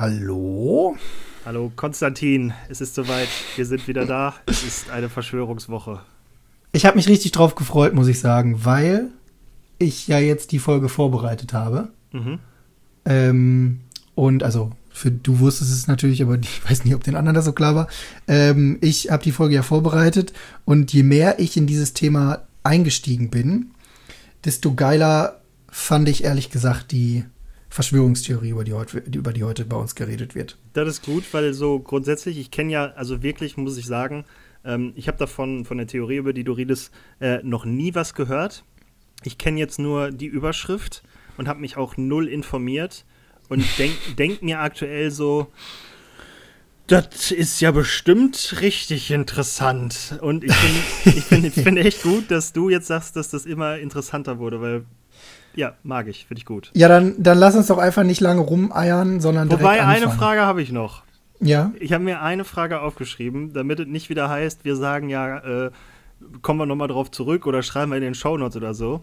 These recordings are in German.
Hallo? Hallo Konstantin, es ist soweit, wir sind wieder da. Es ist eine Verschwörungswoche. Ich habe mich richtig drauf gefreut, muss ich sagen, weil ich ja jetzt die Folge vorbereitet habe. Mhm. Ähm, und also, für du wusstest es natürlich, aber ich weiß nicht, ob den anderen das so klar war. Ähm, ich habe die Folge ja vorbereitet und je mehr ich in dieses Thema eingestiegen bin, desto geiler fand ich ehrlich gesagt die Verschwörungstheorie, über die, heute, über die heute bei uns geredet wird. Das ist gut, weil so grundsätzlich, ich kenne ja, also wirklich, muss ich sagen, ähm, ich habe davon, von der Theorie, über die du redest, äh, noch nie was gehört. Ich kenne jetzt nur die Überschrift und habe mich auch null informiert und denke denk mir aktuell so, das ist ja bestimmt richtig interessant. Und ich finde ich find, find echt gut, dass du jetzt sagst, dass das immer interessanter wurde, weil ja, mag ich, finde ich gut. Ja, dann, dann lass uns doch einfach nicht lange rumeiern, sondern direkt Wobei, anfangen. eine Frage habe ich noch. Ja. Ich habe mir eine Frage aufgeschrieben, damit es nicht wieder heißt, wir sagen ja, äh, kommen wir nochmal drauf zurück oder schreiben wir in den Shownotes oder so.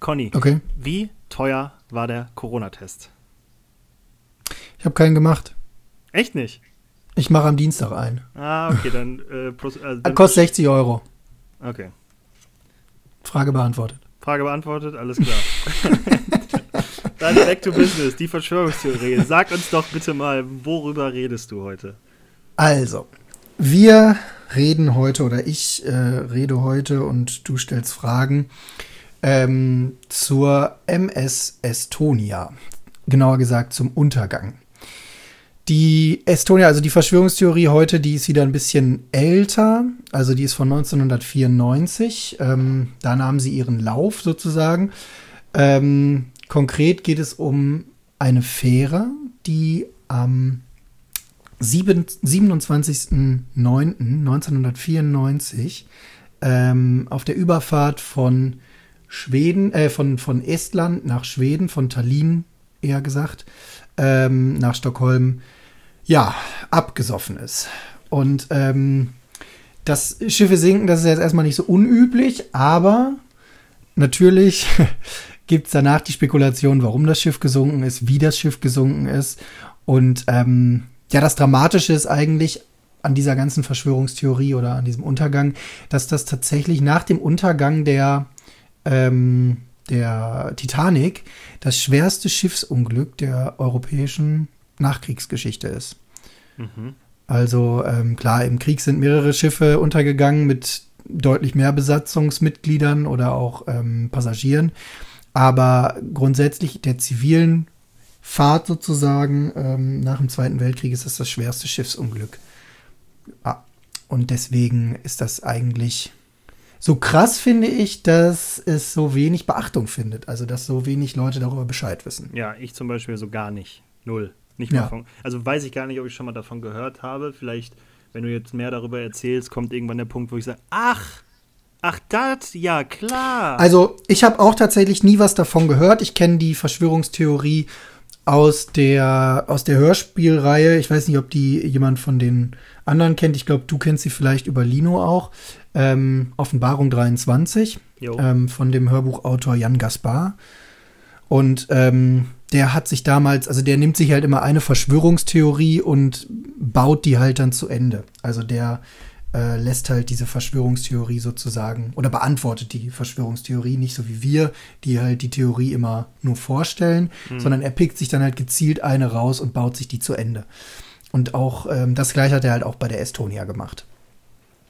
Conny, okay. wie teuer war der Corona-Test? Ich habe keinen gemacht. Echt nicht? Ich mache am Dienstag ein. Ah, okay, dann. Äh, also dann Kostet 60 Euro. Okay. Frage beantwortet. Frage beantwortet, alles klar. Dann back to business, die Verschwörungstheorie. Sag uns doch bitte mal, worüber redest du heute? Also, wir reden heute oder ich äh, rede heute und du stellst Fragen ähm, zur MS Estonia. Genauer gesagt zum Untergang. Die Estonia, also die Verschwörungstheorie heute, die ist wieder ein bisschen älter. Also die ist von 1994. Ähm, da nahm sie ihren Lauf sozusagen. Ähm, konkret geht es um eine Fähre, die am 27.09.1994 ähm, auf der Überfahrt von Schweden, äh, von, von Estland nach Schweden, von Tallinn eher gesagt, ähm, nach Stockholm, ja, abgesoffen ist. Und ähm, das Schiffe sinken, das ist jetzt erstmal nicht so unüblich, aber natürlich gibt es danach die Spekulation, warum das Schiff gesunken ist, wie das Schiff gesunken ist. Und ähm, ja, das Dramatische ist eigentlich an dieser ganzen Verschwörungstheorie oder an diesem Untergang, dass das tatsächlich nach dem Untergang der ähm, der Titanic das schwerste Schiffsunglück der europäischen Nachkriegsgeschichte ist. Mhm. Also ähm, klar, im Krieg sind mehrere Schiffe untergegangen mit deutlich mehr Besatzungsmitgliedern oder auch ähm, Passagieren. Aber grundsätzlich der zivilen Fahrt sozusagen ähm, nach dem Zweiten Weltkrieg ist das das schwerste Schiffsunglück. Ah, und deswegen ist das eigentlich so krass finde ich, dass es so wenig Beachtung findet. Also, dass so wenig Leute darüber Bescheid wissen. Ja, ich zum Beispiel so gar nicht. Null. Nicht ja. von. Also, weiß ich gar nicht, ob ich schon mal davon gehört habe. Vielleicht, wenn du jetzt mehr darüber erzählst, kommt irgendwann der Punkt, wo ich sage: Ach, Ach, das, ja, klar. Also, ich habe auch tatsächlich nie was davon gehört. Ich kenne die Verschwörungstheorie aus der, aus der Hörspielreihe. Ich weiß nicht, ob die jemand von den anderen kennt. Ich glaube, du kennst sie vielleicht über Lino auch. Ähm, Offenbarung 23 ähm, von dem Hörbuchautor Jan Gaspar. Und ähm, der hat sich damals, also der nimmt sich halt immer eine Verschwörungstheorie und baut die halt dann zu Ende. Also der äh, lässt halt diese Verschwörungstheorie sozusagen oder beantwortet die Verschwörungstheorie nicht so wie wir, die halt die Theorie immer nur vorstellen, mhm. sondern er pickt sich dann halt gezielt eine raus und baut sich die zu Ende. Und auch ähm, das gleiche hat er halt auch bei der Estonia gemacht.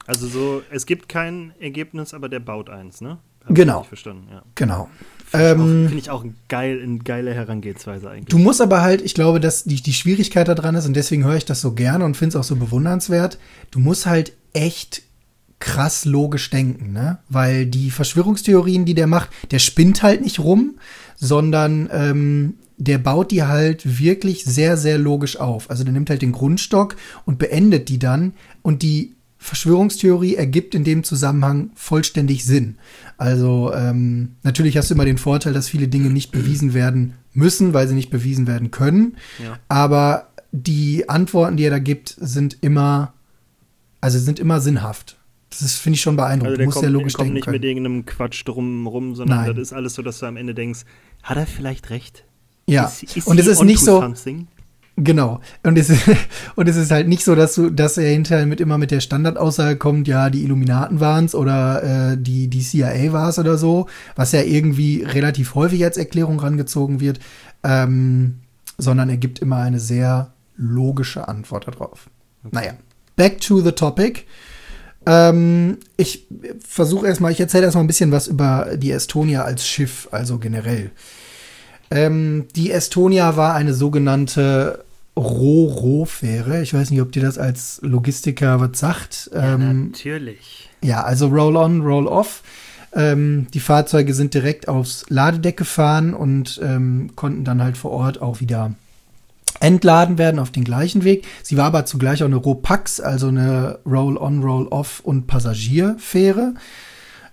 Also so, es gibt kein Ergebnis, aber der baut eins, ne? Hab genau. verstanden, ja. Genau. Finde ich, ähm, find ich, auch ein geil, eine geile Herangehensweise eigentlich. Du musst aber halt, ich glaube, dass die, die Schwierigkeit daran ist, und deswegen höre ich das so gerne und finde es auch so bewundernswert, du musst halt echt krass logisch denken, ne? Weil die Verschwörungstheorien, die der macht, der spinnt halt nicht rum, sondern ähm, der baut die halt wirklich sehr, sehr logisch auf. Also der nimmt halt den Grundstock und beendet die dann und die Verschwörungstheorie ergibt in dem Zusammenhang vollständig Sinn. Also ähm, natürlich hast du immer den Vorteil, dass viele Dinge nicht bewiesen werden müssen, weil sie nicht bewiesen werden können. Ja. Aber die Antworten, die er da gibt, sind immer, also sind immer sinnhaft. Das finde ich schon beeindruckend. Also der kommt, ja logisch kommt nicht können. mit irgendeinem Quatsch drum rum, sondern Nein. das ist alles so, dass du am Ende denkst, hat er vielleicht recht? Ja, ist, ist und es ist nicht so. Something? Genau. Und es, und es ist halt nicht so, dass du, dass er hinterher mit immer mit der Standardaussage kommt, ja, die Illuminaten waren's oder äh, die, die CIA war's oder so, was ja irgendwie relativ häufig als Erklärung rangezogen wird, ähm, sondern er gibt immer eine sehr logische Antwort darauf. Okay. Naja, back to the topic. Ähm, ich versuche erstmal, ich erzähle erstmal ein bisschen was über die Estonia als Schiff, also generell. Ähm, die Estonia war eine sogenannte Ro-Ro-Fähre. Ich weiß nicht, ob dir das als Logistiker was sagt. Ja, ähm, natürlich. Ja, also Roll-on, Roll-off. Ähm, die Fahrzeuge sind direkt aufs Ladedeck gefahren und ähm, konnten dann halt vor Ort auch wieder entladen werden auf den gleichen Weg. Sie war aber zugleich auch eine Ropax, also eine Roll-on, Roll-off und Passagierfähre.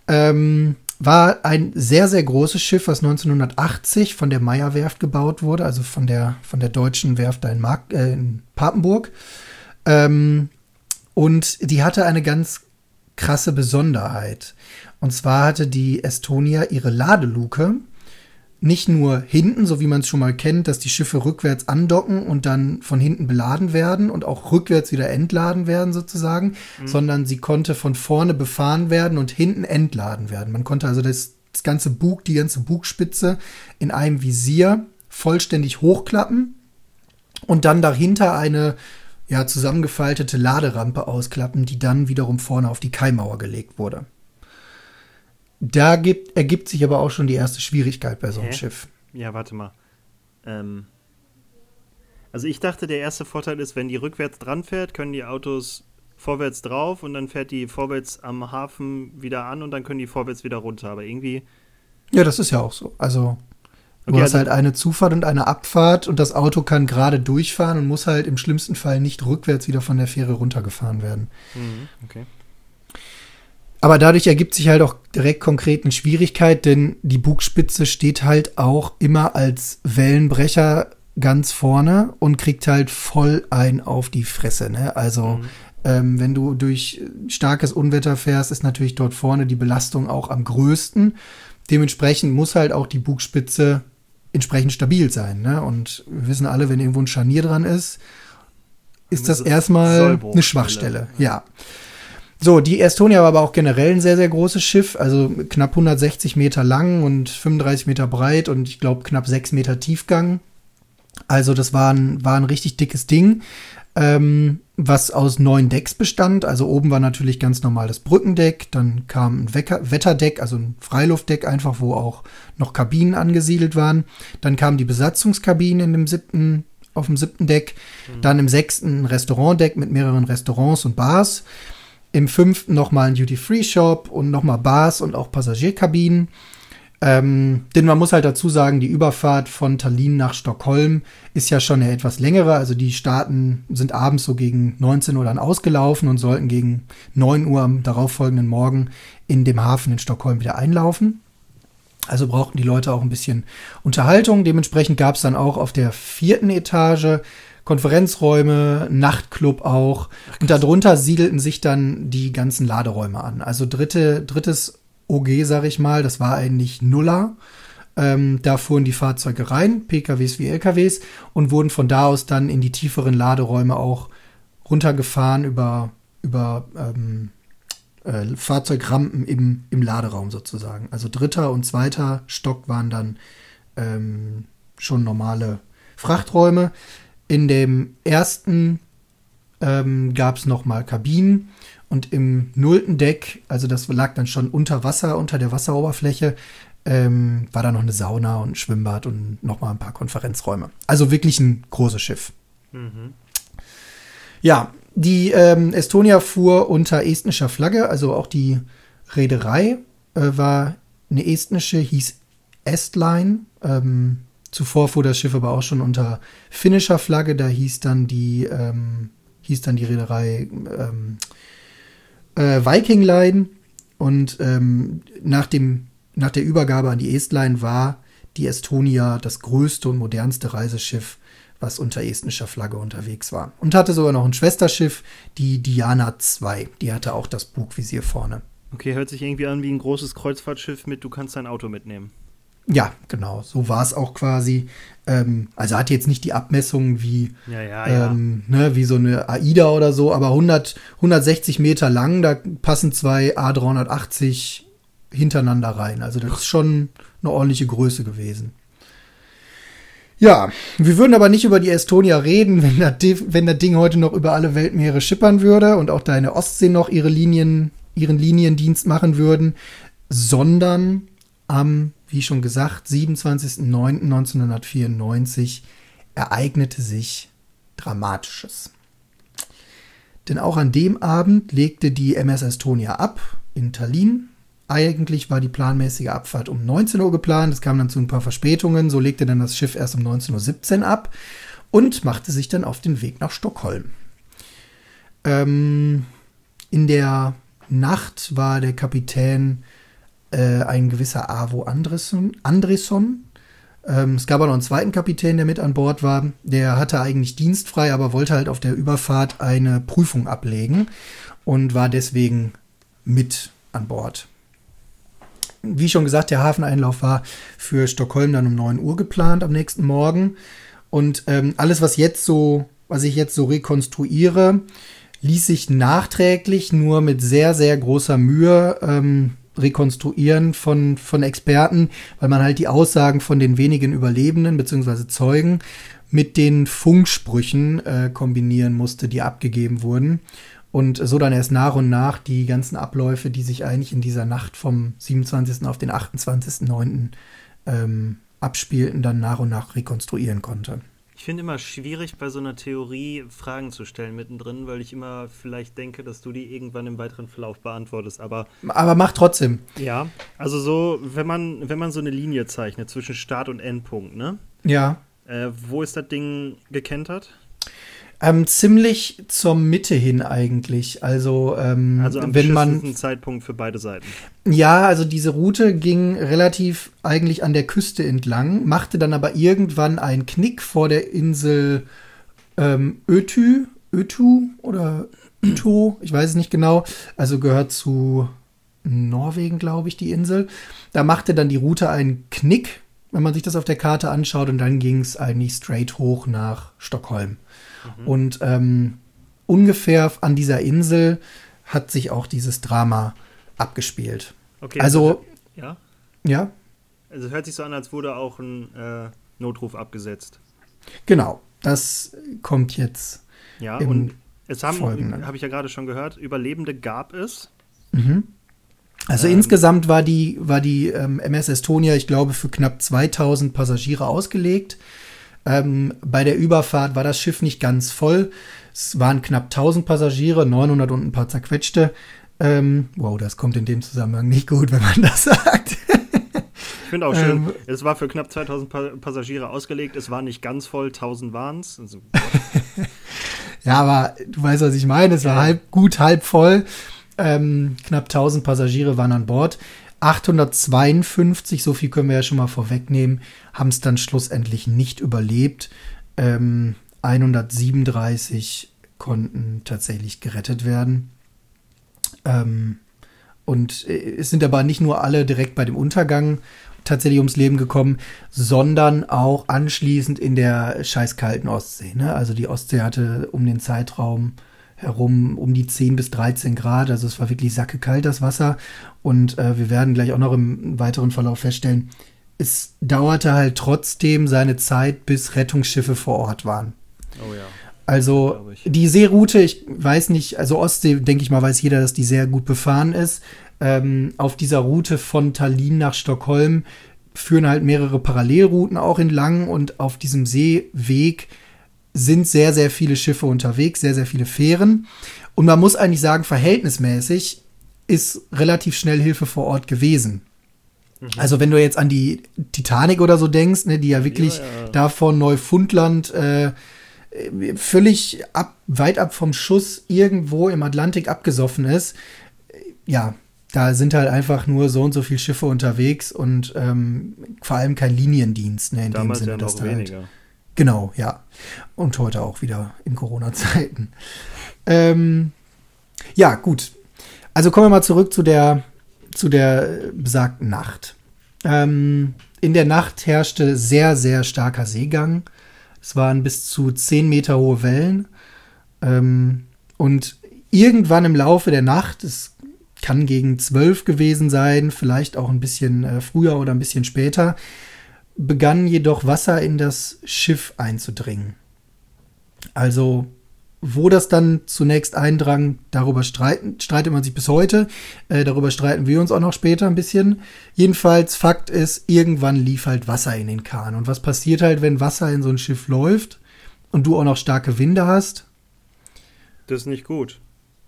Ähm, war ein sehr, sehr großes Schiff, was 1980 von der Meyer Werft gebaut wurde, also von der, von der deutschen Werft da in, Mark, äh, in Papenburg. Ähm, und die hatte eine ganz krasse Besonderheit. Und zwar hatte die Estonia ihre Ladeluke nicht nur hinten, so wie man es schon mal kennt, dass die Schiffe rückwärts andocken und dann von hinten beladen werden und auch rückwärts wieder entladen werden sozusagen, mhm. sondern sie konnte von vorne befahren werden und hinten entladen werden. Man konnte also das, das ganze Bug, die ganze Bugspitze in einem Visier vollständig hochklappen und dann dahinter eine ja, zusammengefaltete Laderampe ausklappen, die dann wiederum vorne auf die Kaimauer gelegt wurde. Da gibt, ergibt sich aber auch schon die erste Schwierigkeit bei so einem Hä? Schiff. Ja, warte mal. Ähm, also ich dachte, der erste Vorteil ist, wenn die rückwärts dran fährt, können die Autos vorwärts drauf und dann fährt die vorwärts am Hafen wieder an und dann können die vorwärts wieder runter. Aber irgendwie. Ja, das ist ja auch so. Also du okay, hast also halt eine Zufahrt und eine Abfahrt und das Auto kann gerade durchfahren und muss halt im schlimmsten Fall nicht rückwärts wieder von der Fähre runtergefahren werden. Mhm, okay. Aber dadurch ergibt sich halt auch direkt konkret eine Schwierigkeit, denn die Bugspitze steht halt auch immer als Wellenbrecher ganz vorne und kriegt halt voll ein auf die Fresse. Ne? Also mhm. ähm, wenn du durch starkes Unwetter fährst, ist natürlich dort vorne die Belastung auch am größten. Dementsprechend muss halt auch die Bugspitze entsprechend stabil sein. Ne? Und wir wissen alle, wenn irgendwo ein Scharnier dran ist, ist das erstmal eine Schwachstelle. ja. ja. So, die Estonia war aber auch generell ein sehr, sehr großes Schiff, also knapp 160 Meter lang und 35 Meter breit und ich glaube knapp 6 Meter Tiefgang. Also das war ein, war ein richtig dickes Ding, ähm, was aus neun Decks bestand. Also oben war natürlich ganz normal das Brückendeck, dann kam ein Wecker Wetterdeck, also ein Freiluftdeck einfach, wo auch noch Kabinen angesiedelt waren. Dann kam die Besatzungskabine in dem siebten, auf dem siebten Deck. Mhm. Dann im sechsten ein Restaurantdeck mit mehreren Restaurants und Bars. Im fünften nochmal ein Duty-Free-Shop und nochmal Bars und auch Passagierkabinen. Ähm, denn man muss halt dazu sagen, die Überfahrt von Tallinn nach Stockholm ist ja schon eine etwas längere. Also die Staaten sind abends so gegen 19 Uhr dann ausgelaufen und sollten gegen 9 Uhr am darauffolgenden Morgen in dem Hafen in Stockholm wieder einlaufen. Also brauchten die Leute auch ein bisschen Unterhaltung. Dementsprechend gab es dann auch auf der vierten Etage Konferenzräume, Nachtclub auch. Ach, und darunter siedelten sich dann die ganzen Laderäume an. Also dritte, drittes OG, sag ich mal, das war eigentlich Nuller. Ähm, da fuhren die Fahrzeuge rein, PKWs wie LKWs, und wurden von da aus dann in die tieferen Laderäume auch runtergefahren über, über ähm, äh, Fahrzeugrampen im, im Laderaum sozusagen. Also dritter und zweiter Stock waren dann ähm, schon normale Frachträume. In dem ersten ähm, gab es nochmal Kabinen und im nullten Deck, also das lag dann schon unter Wasser, unter der Wasseroberfläche, ähm, war da noch eine Sauna und ein Schwimmbad und nochmal ein paar Konferenzräume. Also wirklich ein großes Schiff. Mhm. Ja, die ähm, Estonia fuhr unter estnischer Flagge, also auch die Reederei äh, war eine estnische, hieß Estline. Ähm, Zuvor fuhr das Schiff aber auch schon unter finnischer Flagge, da hieß dann die, ähm, hieß dann die Reederei ähm, äh, Viking Line. Und ähm, nach, dem, nach der Übergabe an die Estline war die Estonia das größte und modernste Reiseschiff, was unter estnischer Flagge unterwegs war. Und hatte sogar noch ein Schwesterschiff, die Diana II. Die hatte auch das Bugvisier vorne. Okay, hört sich irgendwie an wie ein großes Kreuzfahrtschiff mit, du kannst dein Auto mitnehmen. Ja, genau. So war es auch quasi. Ähm, also hatte jetzt nicht die Abmessungen wie, Ja, ja, ähm, ne, wie so eine AIDA oder so, aber 100, 160 Meter lang, da passen zwei A380 hintereinander rein. Also das ist schon eine ordentliche Größe gewesen. Ja, wir würden aber nicht über die Estonia reden, wenn das, wenn das Ding heute noch über alle Weltmeere schippern würde und auch deine Ostsee noch ihre Linien, ihren Liniendienst machen würden, sondern am, wie schon gesagt, 27.09.1994 ereignete sich Dramatisches. Denn auch an dem Abend legte die MS Estonia ab in Tallinn. Eigentlich war die planmäßige Abfahrt um 19 Uhr geplant. Es kam dann zu ein paar Verspätungen. So legte dann das Schiff erst um 19.17 Uhr ab und machte sich dann auf den Weg nach Stockholm. Ähm, in der Nacht war der Kapitän äh, ein gewisser Avo Andresson. Andresson. Ähm, es gab auch noch einen zweiten Kapitän, der mit an Bord war. Der hatte eigentlich dienstfrei, aber wollte halt auf der Überfahrt eine Prüfung ablegen und war deswegen mit an Bord. Wie schon gesagt, der Hafeneinlauf war für Stockholm dann um 9 Uhr geplant am nächsten Morgen. Und ähm, alles, was jetzt so, was ich jetzt so rekonstruiere, ließ sich nachträglich nur mit sehr, sehr großer Mühe ähm, rekonstruieren von, von Experten, weil man halt die Aussagen von den wenigen Überlebenden bzw. Zeugen mit den Funksprüchen äh, kombinieren musste, die abgegeben wurden. Und so dann erst nach und nach die ganzen Abläufe, die sich eigentlich in dieser Nacht vom 27. auf den 28.09. Ähm, abspielten, dann nach und nach rekonstruieren konnte. Ich finde immer schwierig, bei so einer Theorie Fragen zu stellen mittendrin, weil ich immer vielleicht denke, dass du die irgendwann im weiteren Verlauf beantwortest. Aber Aber mach trotzdem. ja, also so, wenn man, wenn man so eine Linie zeichnet zwischen Start und Endpunkt, ne? Ja. Äh, wo ist das Ding gekentert? Ähm, ziemlich zur Mitte hin eigentlich. Also, ähm, Also am wenn man. Zeitpunkt für beide Seiten. Ja, also diese Route ging relativ eigentlich an der Küste entlang, machte dann aber irgendwann einen Knick vor der Insel ähm, Ötü, Ötu oder Öto, ich weiß es nicht genau. Also gehört zu Norwegen, glaube ich, die Insel. Da machte dann die Route einen Knick, wenn man sich das auf der Karte anschaut, und dann ging es eigentlich straight hoch nach Stockholm. Und ähm, ungefähr an dieser Insel hat sich auch dieses Drama abgespielt. Okay. Also- Ja? Ja, Also hört sich so an, als wurde auch ein äh, Notruf abgesetzt. genau. Das kommt jetzt. Ja, und es haben, habe ich ja gerade schon gehört, Überlebende gab es. Also Ähm. insgesamt war die, war die ähm, MS Estonia, ich glaube, für knapp 2000 Passagiere ausgelegt. Ähm, bei der Überfahrt war das Schiff nicht ganz voll. Es waren knapp 1000 Passagiere, 900 und ein paar zerquetschte. Ähm, wow, das kommt in dem Zusammenhang nicht gut, wenn man das sagt. Ich finde auch schön, Ähm. es war für knapp 2000 pa Passagiere ausgelegt. Es war nicht ganz voll, 1000 waren es. Also, Ja, aber du weißt, was ich meine. Es war Ja. halb gut, halb voll. Ähm, knapp 1000 Passagiere waren an Bord. 852, so viel können wir ja schon mal vorwegnehmen, haben es dann schlussendlich nicht überlebt. Ähm, 137 konnten tatsächlich gerettet werden. Ähm, und äh, es sind aber nicht nur alle direkt bei dem Untergang tatsächlich ums Leben gekommen, sondern auch anschließend in der scheiß kalten Ostsee. Ne? Also die Ostsee hatte um den Zeitraum herum um die 10 bis 13 Grad. Also es war wirklich sackekalt, das Wasser. Und äh, wir werden gleich auch noch im weiteren Verlauf feststellen, es dauerte halt trotzdem seine Zeit, bis Rettungsschiffe vor Ort waren. oh ja. Also die Seeroute, ich weiß nicht, also Ostsee, denke ich mal, weiß jeder, dass die sehr gut befahren ist. Ähm, auf dieser Route von Tallinn nach Stockholm führen halt mehrere Parallelrouten auch entlang und auf diesem Seeweg sind sehr, sehr viele Schiffe unterwegs, sehr, sehr viele Fähren. Und man muss eigentlich sagen, verhältnismäßig ist relativ schnell Hilfe vor Ort gewesen. Also wenn du jetzt an die Titanic oder so denkst, ne, die ja wirklich Ja, ja. da von Neufundland äh, völlig ab, weit ab vom Schuss irgendwo im Atlantik abgesoffen ist, ja, da sind halt einfach nur so und so viele Schiffe unterwegs und ähm, vor allem kein Liniendienst, ne, in Damals dem Sinne, ja dass noch da halt, weniger. Genau, ja. Und heute auch wieder in Corona-Zeiten. Ähm, ja, gut. Also kommen wir mal zurück zu der, zu der besagten Nacht. Ähm, in der Nacht herrschte sehr, sehr starker Seegang. Es waren bis zu 10 Meter hohe Wellen. Ähm, und irgendwann im Laufe der Nacht, es kann gegen 12 gewesen sein, vielleicht auch ein bisschen äh, früher oder ein bisschen später, begann jedoch Wasser in das Schiff einzudringen. Also wo das dann zunächst eindrang, darüber streiten, streitet man sich bis heute. Äh, darüber streiten wir uns auch noch später ein bisschen. Jedenfalls, Fakt ist, irgendwann lief halt Wasser in den Kahn. Und was passiert halt, wenn Wasser in so ein Schiff läuft und du auch noch starke Winde hast? Das ist nicht gut.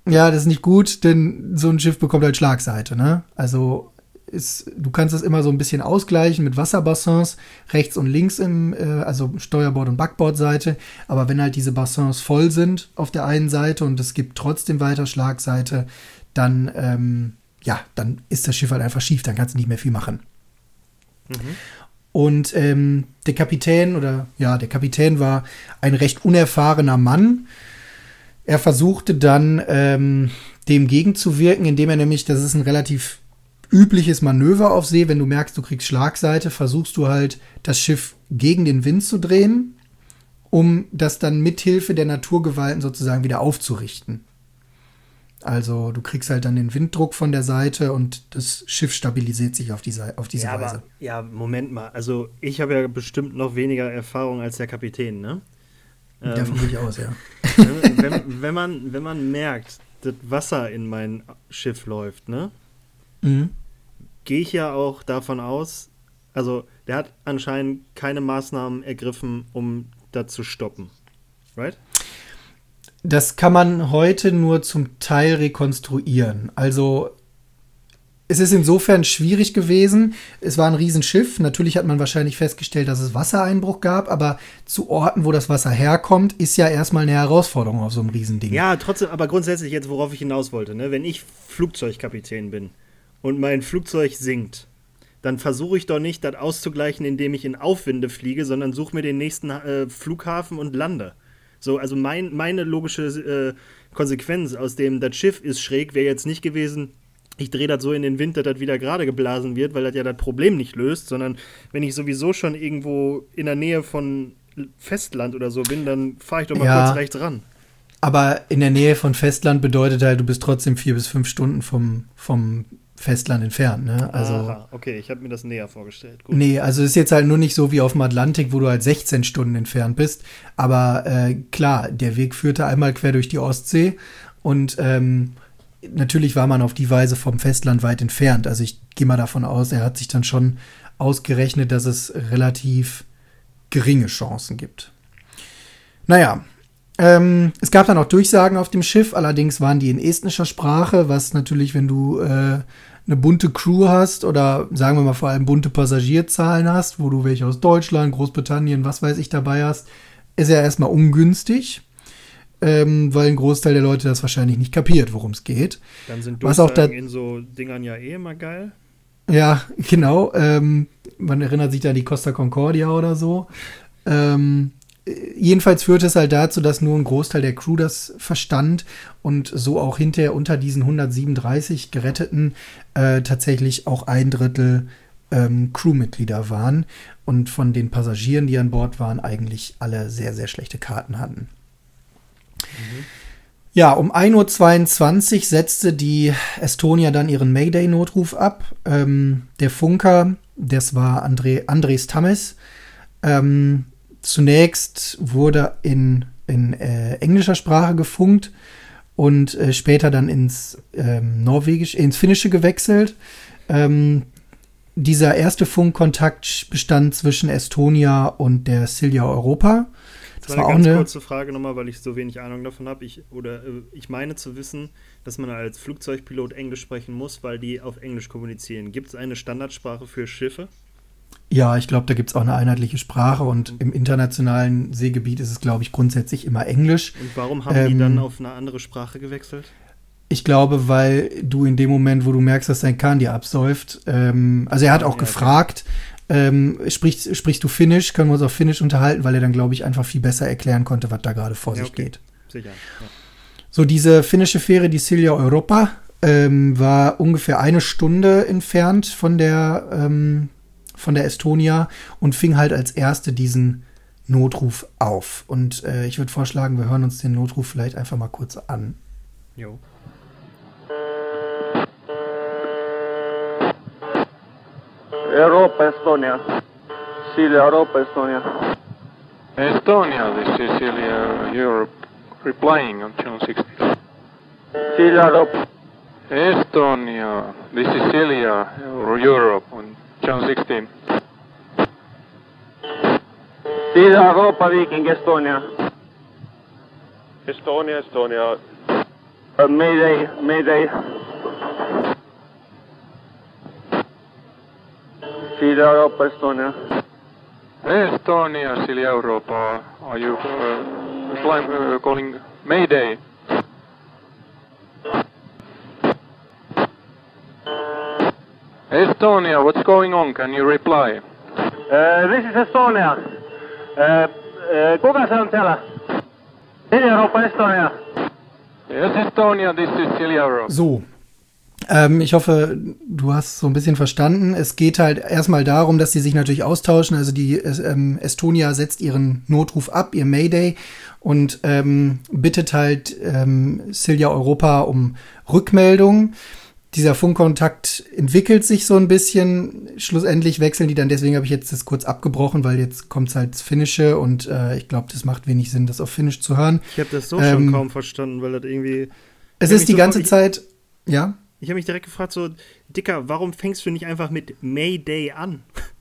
Ja, das ist nicht gut, denn so ein Schiff bekommt halt Schlagseite, ne? Also ist, du kannst es immer so ein bisschen ausgleichen mit Wasserbassins, rechts und links im, äh, also Steuerbord- und Backbordseite. Aber wenn halt diese Bassins voll sind auf der einen Seite und es gibt trotzdem weiter Schlagseite, dann, ähm, ja, dann ist das Schiff halt einfach schief, dann kannst du nicht mehr viel machen. Mhm. Und ähm, der Kapitän oder ja, der Kapitän war ein recht unerfahrener Mann. Er versuchte dann ähm, dem gegenzuwirken, indem er nämlich, das ist ein relativ übliches Manöver auf See, wenn du merkst, du kriegst Schlagseite, versuchst du halt das Schiff gegen den Wind zu drehen, um das dann mithilfe der Naturgewalten sozusagen wieder aufzurichten. Also du kriegst halt dann den Winddruck von der Seite und das Schiff stabilisiert sich auf, die, auf diese ja, Weise. Aber, ja, Moment mal. Also ich habe ja bestimmt noch weniger Erfahrung als der Kapitän, ne? Davon ähm, gehe ich aus, ja. wenn, wenn, man, wenn man merkt, dass Wasser in mein Schiff läuft, ne? Mhm gehe ich ja auch davon aus, also der hat anscheinend keine Maßnahmen ergriffen, um das zu stoppen. Right? Das kann man heute nur zum Teil rekonstruieren. Also es ist insofern schwierig gewesen. Es war ein Riesenschiff. Natürlich hat man wahrscheinlich festgestellt, dass es Wassereinbruch gab, aber zu Orten, wo das Wasser herkommt, ist ja erstmal eine Herausforderung auf so einem Riesending. Ja, trotzdem, aber grundsätzlich jetzt, worauf ich hinaus wollte, ne? wenn ich Flugzeugkapitän bin und mein Flugzeug sinkt, dann versuche ich doch nicht, das auszugleichen, indem ich in Aufwinde fliege, sondern suche mir den nächsten äh, Flughafen und lande. So, also mein, meine logische äh, Konsequenz aus dem, das Schiff ist schräg, wäre jetzt nicht gewesen, ich drehe das so in den Wind, dass das wieder gerade geblasen wird, weil das ja das Problem nicht löst, sondern wenn ich sowieso schon irgendwo in der Nähe von Festland oder so bin, dann fahre ich doch mal ja, kurz rechts ran. Aber in der Nähe von Festland bedeutet halt, du bist trotzdem vier bis fünf Stunden vom, vom Festland entfernt. Ne? Also, Aha, okay, ich habe mir das näher vorgestellt. Gut. Nee, also ist jetzt halt nur nicht so wie auf dem Atlantik, wo du halt 16 Stunden entfernt bist. Aber äh, klar, der Weg führte einmal quer durch die Ostsee und ähm, natürlich war man auf die Weise vom Festland weit entfernt. Also ich gehe mal davon aus, er hat sich dann schon ausgerechnet, dass es relativ geringe Chancen gibt. Naja, ähm, es gab dann auch Durchsagen auf dem Schiff, allerdings waren die in estnischer Sprache, was natürlich, wenn du äh, eine bunte Crew hast oder sagen wir mal vor allem bunte Passagierzahlen hast, wo du welche aus Deutschland, Großbritannien, was weiß ich dabei hast, ist ja erstmal ungünstig, ähm, weil ein Großteil der Leute das wahrscheinlich nicht kapiert, worum es geht. Dann sind was auch da in so Dingern ja eh immer geil. Ja, genau. Ähm, man erinnert sich da an die Costa Concordia oder so. Ähm, jedenfalls führte es halt dazu, dass nur ein Großteil der Crew das verstand und so auch hinterher unter diesen 137 Geretteten äh, tatsächlich auch ein Drittel ähm, Crewmitglieder waren und von den Passagieren, die an Bord waren, eigentlich alle sehr, sehr schlechte Karten hatten. Mhm. Ja, um 1.22 Uhr setzte die Estonia dann ihren Mayday-Notruf ab. Ähm, der Funker, das war André, Andres Tammes, ähm, zunächst wurde in, in äh, englischer Sprache gefunkt und äh, später dann ins ähm, Norwegisch, ins Finnische gewechselt. Ähm, dieser erste Funkkontakt bestand zwischen Estonia und der Silja Europa. Das, das war eine ganz eine kurze Frage nochmal, weil ich so wenig Ahnung davon habe. Ich, oder äh, ich meine zu wissen, dass man als Flugzeugpilot Englisch sprechen muss, weil die auf Englisch kommunizieren. Gibt es eine Standardsprache für Schiffe? Ja, ich glaube, da gibt es auch eine einheitliche Sprache und im internationalen Seegebiet ist es, glaube ich, grundsätzlich immer Englisch. Und warum haben ähm, die dann auf eine andere Sprache gewechselt? Ich glaube, weil du in dem Moment, wo du merkst, dass dein Kahn dir absäuft, ähm, also er hat auch ja, gefragt, okay. ähm, sprichst, sprichst du Finnisch, können wir uns auf Finnisch unterhalten, weil er dann, glaube ich, einfach viel besser erklären konnte, was da gerade vor ja, sich okay. geht. Sicher. Ja. So, diese finnische Fähre, die Silja Europa, ähm, war ungefähr eine Stunde entfernt von der ähm, von der Estonia und fing halt als erste diesen Notruf auf. Und äh, ich würde vorschlagen, wir hören uns den Notruf vielleicht einfach mal kurz an. Jo. Europa, Estonia. Silja, Europa, Estonia. Estonia, this is Silja, Europe, replying on channel 16. Silja, Europa. Estonia, this is Silja, Europe, on channel 16. Silja, Europa, Viking, Estonia. Estonia, Estonia. Uh, mayday, Mayday. Silja, Europa, Estonia. Estonia, Silja, Europa. Are you uh, flying, uh, calling Mayday? Estonia, what's going on? Can you reply? Uh, this is Estonia. Uh, uh, kuka se on siellä? Silja, Europa, Estonia. Yes, Estonia, this is Silja, Europa. So. Ähm, ich hoffe, du hast so ein bisschen verstanden. Es geht halt erstmal darum, dass sie sich natürlich austauschen. Also die ähm, Estonia setzt ihren Notruf ab, ihr Mayday, und ähm, bittet halt ähm, Silja Europa um Rückmeldung dieser Funkkontakt entwickelt sich so ein bisschen. Schlussendlich wechseln die dann, deswegen habe ich jetzt das kurz abgebrochen, weil jetzt kommt es halt ins Finnische und äh, ich glaube, das macht wenig Sinn, das auf Finnisch zu hören. Ich habe das so ähm, schon kaum verstanden, weil das irgendwie. Es ist die ganze so, Zeit, ja. Ich habe mich direkt gefragt, so, Dicker, warum fängst du nicht einfach mit Mayday an?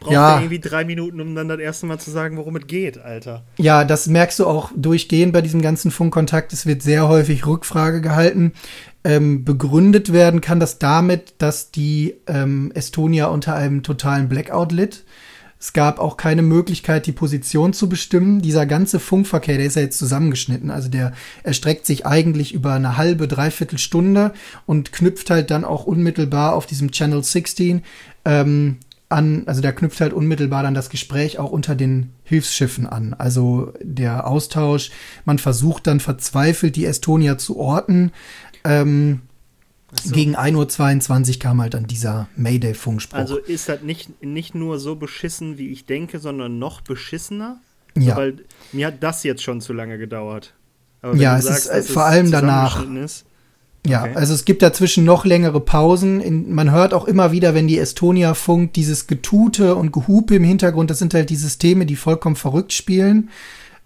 braucht ja. irgendwie drei Minuten, um dann das erste Mal zu sagen, worum es geht, Alter. Ja, das merkst du auch durchgehend bei diesem ganzen Funkkontakt. Es wird sehr häufig Rückfrage gehalten. Ähm, begründet werden kann das damit, dass die ähm, Estonia unter einem totalen Blackout litt. Es gab auch keine Möglichkeit, die Position zu bestimmen. Dieser ganze Funkverkehr, der ist ja jetzt zusammengeschnitten. Also der erstreckt sich eigentlich über eine halbe, dreiviertel Stunde und knüpft halt dann auch unmittelbar auf diesem Channel 16 ähm, an, also der knüpft halt unmittelbar dann das Gespräch auch unter den Hilfsschiffen an. Also der Austausch, man versucht dann verzweifelt die Estonia zu orten. Ähm, so. Gegen 1.22 Uhr kam halt dann dieser Mayday-Funkspruch. Also ist das nicht, nicht nur so beschissen, wie ich denke, sondern noch beschissener? Ja. Weil mir hat das jetzt schon zu lange gedauert. ja, es sagst, ist äh, vor allem danach. Ist, ja, okay. also es gibt dazwischen noch längere Pausen. In, man hört auch immer wieder, wenn die Estonia funkt, dieses Getute und Gehupe im Hintergrund. Das sind halt die Systeme, die vollkommen verrückt spielen,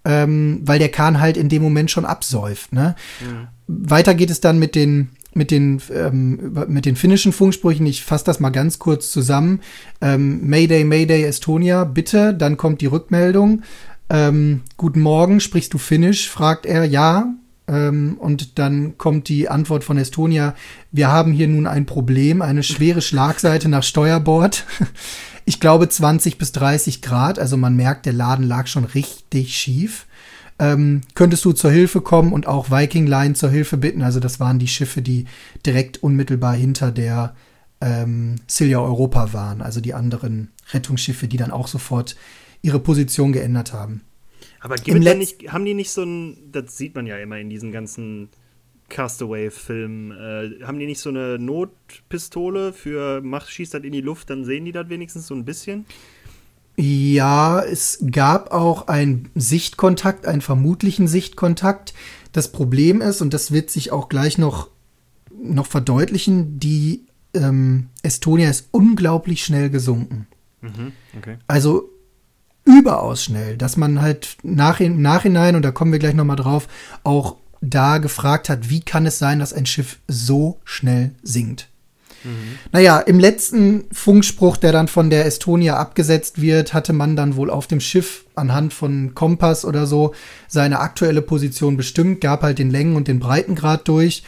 ähm, weil der Kahn halt in dem Moment schon absäuft. Ne? Mhm. Weiter geht es dann mit den mit den, ähm, mit den finnischen Funksprüchen. Ich fasse das mal ganz kurz zusammen. Ähm, Mayday, Mayday, Estonia, bitte. Dann kommt die Rückmeldung. Ähm, guten Morgen, sprichst du Finnisch? fragt er. Ja. Ähm, und dann kommt die Antwort von Estonia, wir haben hier nun ein Problem, eine schwere Schlagseite nach Steuerbord. Ich glaube 20 bis 30 Grad, also man merkt, der Laden lag schon richtig schief. Ähm, könntest du zur Hilfe kommen und auch Viking Line zur Hilfe bitten? Also das waren die Schiffe, die direkt unmittelbar hinter der ähm, Silja Europa waren, also die anderen Rettungsschiffe, die dann auch sofort ihre Position geändert haben. Aber gibt es nicht, haben die nicht so ein, das sieht man ja immer in diesen ganzen Castaway-Filmen, äh, haben die nicht so eine Notpistole für, mach, schießt das in die Luft, dann sehen die das wenigstens so ein bisschen? Ja, es gab auch einen Sichtkontakt, einen vermutlichen Sichtkontakt. Das Problem ist, und das wird sich auch gleich noch, noch verdeutlichen, die ähm, Estonia ist unglaublich schnell gesunken. Mhm, okay. Also überaus schnell, dass man halt nach, im Nachhinein, und da kommen wir gleich nochmal drauf, auch da gefragt hat, wie kann es sein, dass ein Schiff so schnell sinkt. Mhm. Naja, im letzten Funkspruch, der dann von der Estonia abgesetzt wird, hatte man dann wohl auf dem Schiff anhand von Kompass oder so seine aktuelle Position bestimmt, gab halt den Längen- und den Breitengrad durch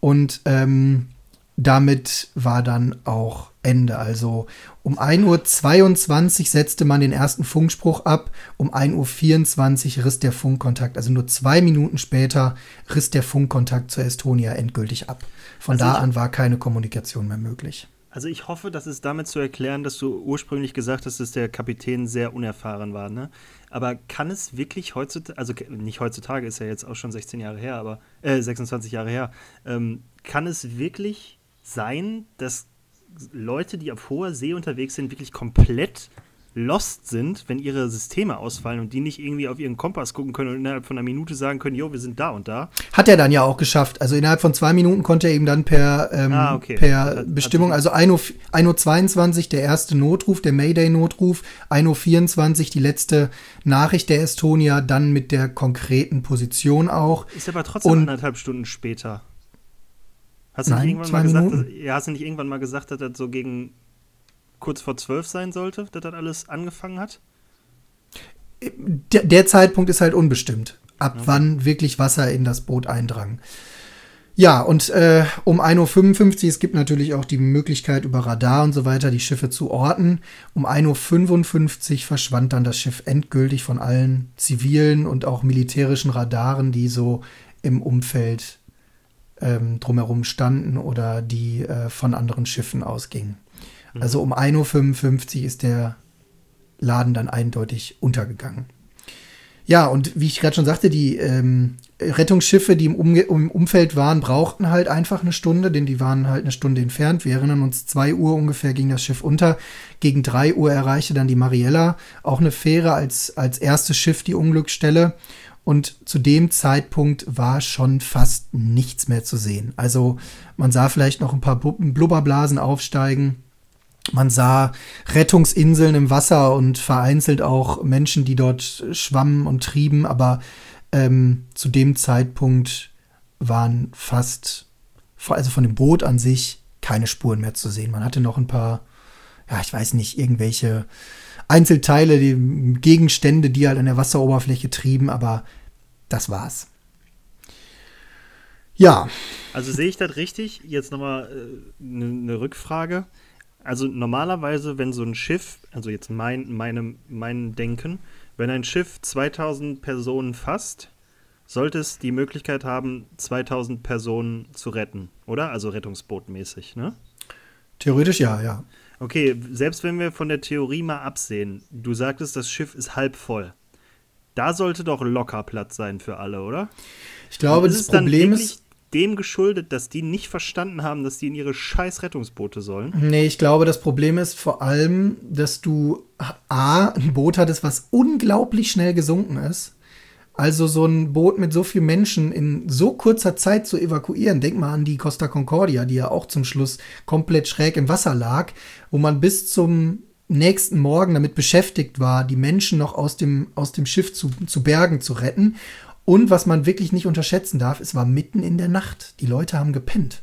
und ähm, damit war dann auch Ende. Also um 1.22 Uhr setzte man den ersten Funkspruch ab, um 1.24 Uhr riss der Funkkontakt. Also nur zwei Minuten später riss der Funkkontakt zur Estonia endgültig ab. Von also da an war keine Kommunikation mehr möglich. Also ich hoffe, das ist damit zu erklären, dass du ursprünglich gesagt hast, dass der Kapitän sehr unerfahren war, ne? Aber kann es wirklich heutzutage, also nicht heutzutage, ist ja jetzt auch schon 16 Jahre her, aber äh, 26 Jahre her, ähm, kann es wirklich sein, dass Leute, die auf hoher See unterwegs sind, wirklich komplett lost sind, wenn ihre Systeme ausfallen und die nicht irgendwie auf ihren Kompass gucken können und innerhalb von einer Minute sagen können, jo, wir sind da und da. Hat er dann ja auch geschafft. Also innerhalb von zwei Minuten konnte er eben dann per, ähm, Ah, okay. per Hat- hat Bestimmung, also 1.22 Uhr der erste Notruf, der Mayday-Notruf, 1.24 Uhr die letzte Nachricht der Estonia, dann mit der konkreten Position auch. Ist aber trotzdem Und- anderthalb Stunden später. Hast du Nein, nicht irgendwann mal gesagt, dass, ja, hast du nicht irgendwann mal gesagt, dass das so gegen kurz vor zwölf sein sollte, dass das alles angefangen hat? Der, der Zeitpunkt ist halt unbestimmt, ab wann wirklich Wasser in das Boot eindrang. Ja, und äh, um 1.55 Uhr, es gibt natürlich auch die Möglichkeit, über Radar und so weiter die Schiffe zu orten. Um 1.55 Uhr verschwand dann das Schiff endgültig von allen zivilen und auch militärischen Radaren, die so im Umfeld ähm, drumherum standen oder die äh, von anderen Schiffen ausgingen. Also um 1.55 Uhr ist der Laden dann eindeutig untergegangen. Ja, und wie ich gerade schon sagte, die ähm, Rettungsschiffe, die im, Umge im Umfeld waren, brauchten halt einfach eine Stunde, denn die waren halt eine Stunde entfernt. Wir erinnern uns, zwei Uhr ungefähr ging das Schiff unter. Gegen drei Uhr erreichte dann die Mariella, auch eine Fähre als, als erstes Schiff die Unglücksstelle. Und zu dem Zeitpunkt war schon fast nichts mehr zu sehen. Also man sah vielleicht noch ein paar Blubberblasen aufsteigen. Man sah Rettungsinseln im Wasser und vereinzelt auch Menschen, die dort schwammen und trieben, aber ähm, zu dem Zeitpunkt waren fast, also von dem Boot an sich, keine Spuren mehr zu sehen. Man hatte noch ein paar, ja, ich weiß nicht, irgendwelche Einzelteile, die Gegenstände, die halt an der Wasseroberfläche trieben, aber das war's. Ja, Also sehe ich das richtig? Jetzt nochmal eine ne Rückfrage. Also normalerweise, wenn so ein Schiff, also jetzt mein, meine, mein Denken, wenn ein Schiff 2000 Personen fasst, sollte es die Möglichkeit haben, 2000 Personen zu retten, oder? Also rettungsbootmäßig, ne? theoretisch ja, ja. Okay, selbst wenn wir von der Theorie mal absehen, du sagtest, das Schiff ist halb voll. Da sollte doch locker Platz sein für alle, oder? Ich glaube, das dann Problem ist, dem geschuldet, dass die nicht verstanden haben, dass die in ihre scheiß Rettungsboote sollen. Nee, ich glaube, das Problem ist vor allem, dass du A, ein Boot hattest, was unglaublich schnell gesunken ist. Also so ein Boot mit so vielen Menschen in so kurzer Zeit zu evakuieren. Denk mal an die Costa Concordia, die ja auch zum Schluss komplett schräg im Wasser lag, wo man bis zum nächsten Morgen damit beschäftigt war, die Menschen noch aus dem, aus dem Schiff zu, zu bergen, zu retten. Und was man wirklich nicht unterschätzen darf, es war mitten in der Nacht. Die Leute haben gepennt.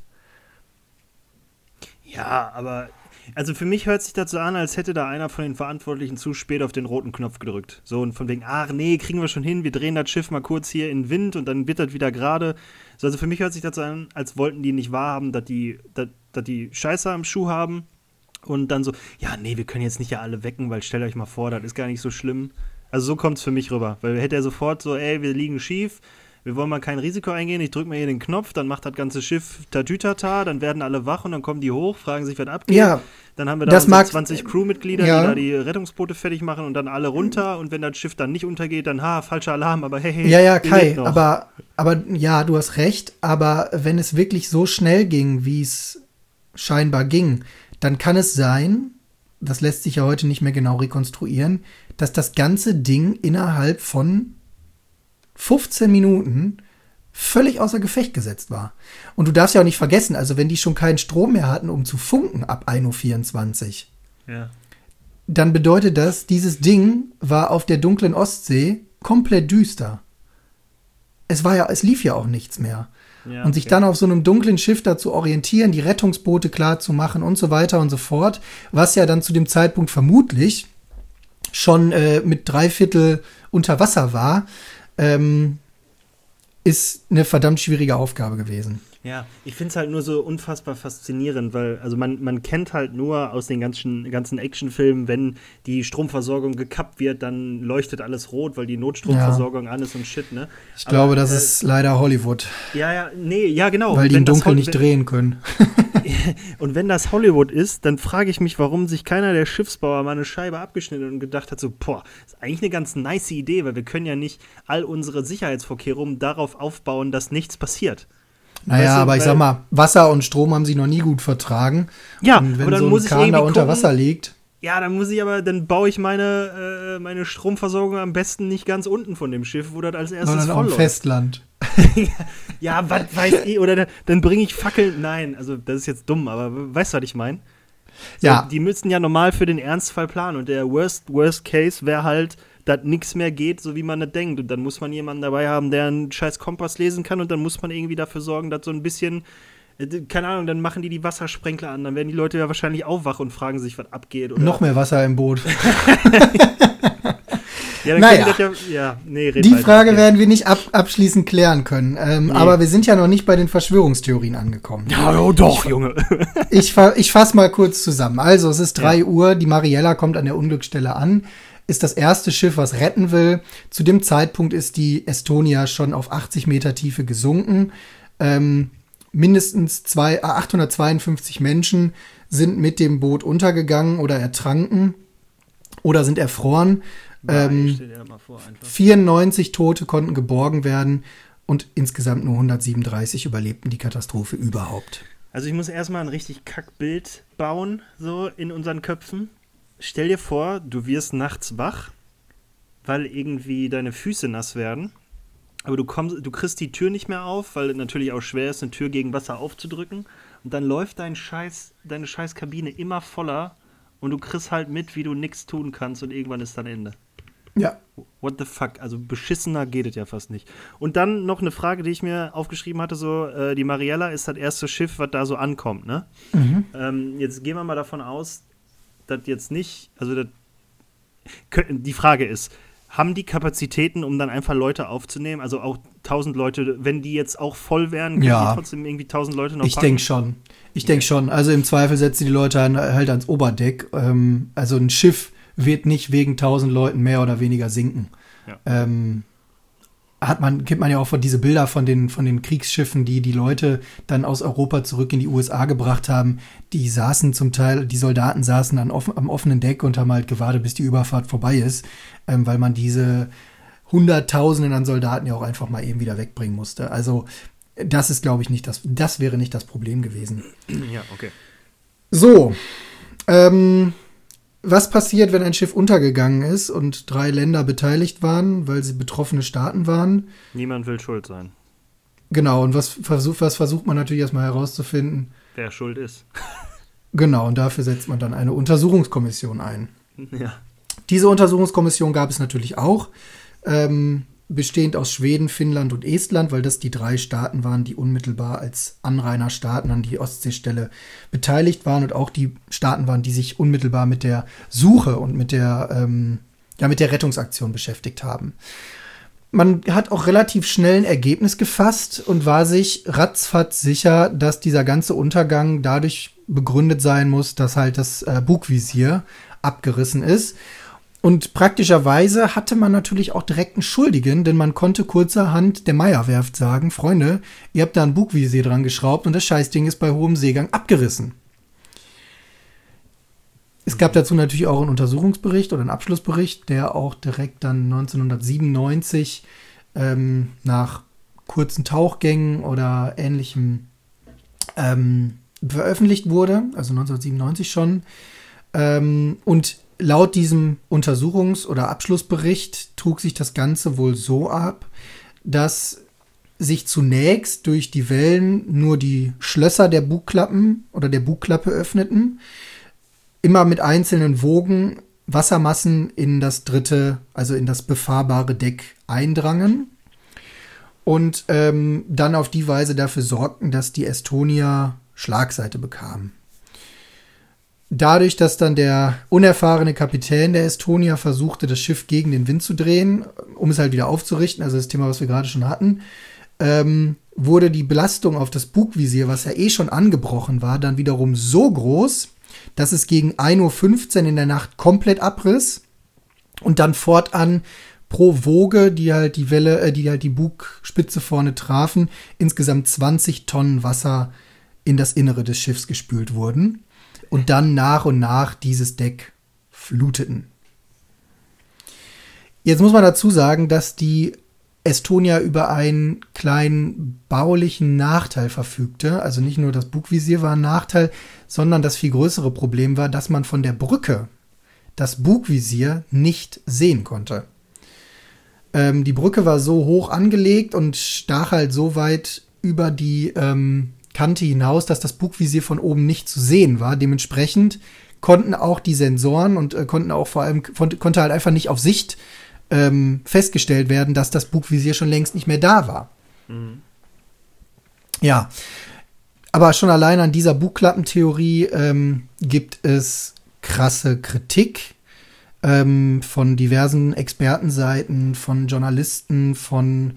Ja, aber also für mich hört sich so an, als hätte da einer von den Verantwortlichen zu spät auf den roten Knopf gedrückt. So und von wegen, ach nee, kriegen wir schon hin, wir drehen das Schiff mal kurz hier in Wind und dann wird das wieder gerade. So, also für mich hört sich so an, als wollten die nicht wahrhaben, dass die, dass, dass die Scheiße am Schuh haben und dann so, ja, nee, wir können jetzt nicht ja alle wecken, weil stellt euch mal vor, das ist gar nicht so schlimm. Also so kommt es für mich rüber, weil hätte er sofort so, ey, wir liegen schief, wir wollen mal kein Risiko eingehen, ich drücke mal hier den Knopf, dann macht das ganze Schiff Tatütata, dann werden alle wach und dann kommen die hoch, fragen sich, was abgeht. Ja, Dann haben wir da Das unsere mag- 20 Crewmitglieder, ja. die da die Rettungsboote fertig machen und dann alle runter und wenn das Schiff dann nicht untergeht, dann ha, falscher Alarm, aber hey, hey. Ja, ja, Kai, aber, aber ja, du hast recht, aber wenn es wirklich so schnell ging, wie es scheinbar ging, dann kann es sein, das lässt sich ja heute nicht mehr genau rekonstruieren, dass das ganze Ding innerhalb von 15 Minuten völlig außer Gefecht gesetzt war. Und du darfst ja auch nicht vergessen, also wenn die schon keinen Strom mehr hatten, um zu funken ab 1.24 Uhr, Ja. dann bedeutet das, dieses Ding war auf der dunklen Ostsee komplett düster. Es war ja, es lief ja auch nichts mehr. Ja, und sich okay. dann auf so einem dunklen Schiff da zu orientieren, die Rettungsboote klar zu machen und so weiter und so fort, was ja dann zu dem Zeitpunkt vermutlich schon äh, mit drei Viertel unter Wasser war, ähm, ist eine verdammt schwierige Aufgabe gewesen. Ja, ich finde es halt nur so unfassbar faszinierend, weil, also man, man kennt halt nur aus den ganzen, ganzen Actionfilmen, wenn die Stromversorgung gekappt wird, dann leuchtet alles rot, weil die Notstromversorgung an ist und shit, ne? Ich glaube, das äh, ist leider Hollywood, Ja, ja, nee, ja, genau. weil die Wenn im Dunkeln nicht drehen können. Und wenn das Hollywood ist, dann frage ich mich, warum sich keiner der Schiffsbauer mal eine Scheibe abgeschnitten und gedacht hat, so, boah, ist eigentlich eine ganz nice Idee, weil wir können ja nicht all unsere Sicherheitsvorkehrungen darauf aufbauen, dass nichts passiert. Naja, Weißt du, aber ich sag mal, Wasser und Strom haben sich noch nie gut vertragen. Ja, und wenn aber dann so ein muss ich Kahn da irgendwie unter gucken- Wasser liegt. Ja, dann muss ich aber, dann baue ich meine, äh, meine Stromversorgung am besten nicht ganz unten von dem Schiff, wo das als erstes Sondern auf voll dem läuft. Festland. Ja, was weiß ich, oder dann, dann bringe ich Fackeln. Nein, also das ist jetzt dumm, aber weißt du, was ich meine? So, Ja. Die müssten ja normal für den Ernstfall planen und der Worst, Worst Case wäre halt, dass nichts mehr geht, so wie man das denkt. Und dann muss man jemanden dabei haben, der einen scheiß Kompass lesen kann und dann muss man irgendwie dafür sorgen, dass so ein bisschen, äh, keine Ahnung, dann machen die die Wassersprenkler an, dann werden die Leute ja wahrscheinlich auch wach und fragen sich, was abgeht. Oder? Noch mehr Wasser im Boot. Ja, Naja. ja, ja, nee, Die weiter. Frage Okay. werden wir nicht ab, abschließend klären können. Ähm, Nee. Aber wir sind ja noch nicht bei den Verschwörungstheorien angekommen. Ja, oh doch, Junge. Ich, ich fasse mal kurz zusammen. Also, es ist drei Uhr, die Mariella kommt an der Unglücksstelle an, ist das erste Schiff, was retten will. Zu dem Zeitpunkt ist die Estonia schon auf 80 Meter Tiefe gesunken. Ähm, mindestens zwei, äh, 852 Menschen sind mit dem Boot untergegangen oder ertranken oder sind erfroren. Ähm, vor, einfach. 94 Tote konnten geborgen werden und insgesamt nur 137 überlebten die Katastrophe überhaupt. Also ich muss erstmal ein richtig Kackbild bauen, so in unseren Köpfen. Stell dir vor, du wirst nachts wach, weil irgendwie deine Füße nass werden. Aber du kommst, du kriegst die Tür nicht mehr auf, weil es natürlich auch schwer ist, eine Tür gegen Wasser aufzudrücken. Und dann läuft dein Scheiß, deine scheiß Kabine immer voller und du kriegst halt mit, wie du nichts tun kannst und irgendwann ist dann Ende. Ja, What the fuck? Also beschissener geht es ja fast nicht. Und dann noch eine Frage, die ich mir aufgeschrieben hatte: so, äh, die Mariella ist das erste Schiff, was da so ankommt, ne? Ähm, jetzt gehen wir mal davon aus, dass jetzt nicht, also das, die Frage ist, haben die Kapazitäten, um dann einfach Leute aufzunehmen? Also auch 1000 Leute, wenn die jetzt auch voll wären, können Ja. die trotzdem irgendwie 1000 Leute noch ich denke schon. Ich denke schon. Also im Zweifel setzt die Leute halt ans Oberdeck. Ähm, also ein Schiff wird nicht wegen 1000 Leuten mehr oder weniger sinken. Ja. Ähm, hat man, kennt man ja auch von diese Bilder von den, von den Kriegsschiffen, die die Leute dann aus Europa zurück in die USA gebracht haben. Die saßen zum Teil, die Soldaten saßen an offen, am offenen Deck und haben halt gewartet, bis die Überfahrt vorbei ist, ähm, weil man diese Hunderttausenden an Soldaten ja auch einfach mal eben wieder wegbringen musste. Also das ist, glaube ich, nicht das, das wäre nicht das Problem gewesen. Ja, okay. So, ähm, was passiert, wenn ein Schiff untergegangen ist und drei Länder beteiligt waren, weil sie betroffene Staaten waren? Niemand will schuld sein. Genau, und was versucht, was versucht man natürlich erstmal herauszufinden? Wer schuld ist. Genau, und dafür setzt man dann eine Untersuchungskommission ein. ja. Diese Untersuchungskommission gab es natürlich auch, ähm, bestehend aus Schweden, Finnland und Estland, weil das die drei Staaten waren, die unmittelbar als Anrainerstaaten an die Ostseestelle beteiligt waren und auch die Staaten waren, die sich unmittelbar mit der Suche und mit der, ähm, ja, mit der Rettungsaktion beschäftigt haben. Man hat auch relativ schnell ein Ergebnis gefasst und war sich ratzfatz sicher, dass dieser ganze Untergang dadurch begründet sein muss, dass halt das äh, Bugvisier abgerissen ist. Und praktischerweise hatte man natürlich auch direkt einen Schuldigen, denn man konnte kurzerhand der Meierwerft sagen, Freunde, ihr habt da ein Bugvisier dran geschraubt und das Scheißding ist bei hohem Seegang abgerissen. Es gab dazu natürlich auch einen Untersuchungsbericht oder einen Abschlussbericht, der auch direkt dann 1997 ähm, nach kurzen Tauchgängen oder ähnlichem ähm, veröffentlicht wurde, also 1997 schon. Ähm, und laut diesem Untersuchungs- oder Abschlussbericht trug sich das Ganze wohl so ab, dass sich zunächst durch die Wellen nur die Schlösser der Bugklappen oder der Bugklappe öffneten, immer mit einzelnen Wogen Wassermassen in das dritte, also in das befahrbare Deck eindrangen und ähm, dann auf die Weise dafür sorgten, dass die Estonia Schlagseite bekam. Dadurch, dass dann der unerfahrene Kapitän der Estonia versuchte, das Schiff gegen den Wind zu drehen, um es halt wieder aufzurichten, also das Thema, was wir gerade schon hatten, ähm, wurde die Belastung auf das Bugvisier, was ja eh schon angebrochen war, dann wiederum so groß, dass es gegen 1.15 Uhr in der Nacht komplett abriss und dann fortan pro Woge, die halt die Welle, äh, die halt die Bugspitze vorne trafen, insgesamt 20 Tonnen Wasser in das Innere des Schiffs gespült wurden und dann nach und nach dieses Deck fluteten. Jetzt muss man dazu sagen, dass die Estonia über einen kleinen baulichen Nachteil verfügte. Also nicht nur das Bugvisier war ein Nachteil, sondern das viel größere Problem war, dass man von der Brücke das Bugvisier nicht sehen konnte. Ähm, die Brücke war so hoch angelegt und stach halt so weit über die ähm, Kante hinaus, dass das Bugvisier von oben nicht zu sehen war. Dementsprechend konnten auch die Sensoren und äh, konnten auch vor allem, konnte halt einfach nicht auf Sicht ähm, festgestellt werden, dass das Bugvisier schon längst nicht mehr da war. Mhm. Ja, aber schon allein an dieser Bugklappentheorie ähm, gibt es krasse Kritik ähm, von diversen Expertenseiten, von Journalisten, von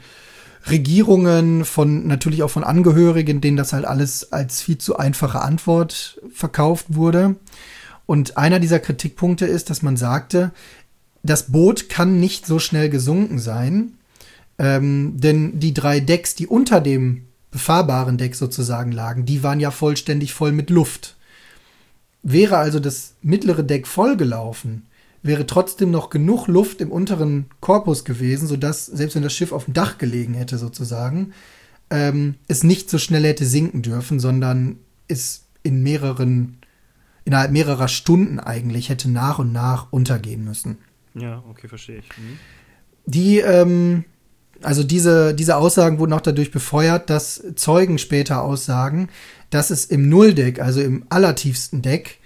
Regierungen, von natürlich auch von Angehörigen, denen das halt alles als viel zu einfache Antwort verkauft wurde. Und einer dieser Kritikpunkte ist, dass man sagte, das Boot kann nicht so schnell gesunken sein, ähm, denn die drei Decks, die unter dem befahrbaren Deck sozusagen lagen, die waren ja vollständig voll mit Luft. Wäre also das mittlere Deck vollgelaufen, wäre trotzdem noch genug Luft im unteren Korpus gewesen, sodass, selbst wenn das Schiff auf dem Dach gelegen hätte, sozusagen, ähm, es nicht so schnell hätte sinken dürfen, sondern es in mehreren, innerhalb mehrerer Stunden eigentlich hätte nach und nach untergehen müssen. Ja, okay, verstehe ich. Mhm. Die, ähm, also diese, diese Aussagen wurden auch dadurch befeuert, dass Zeugen später aussagen, dass es im Nulldeck, also im allertiefsten Deck,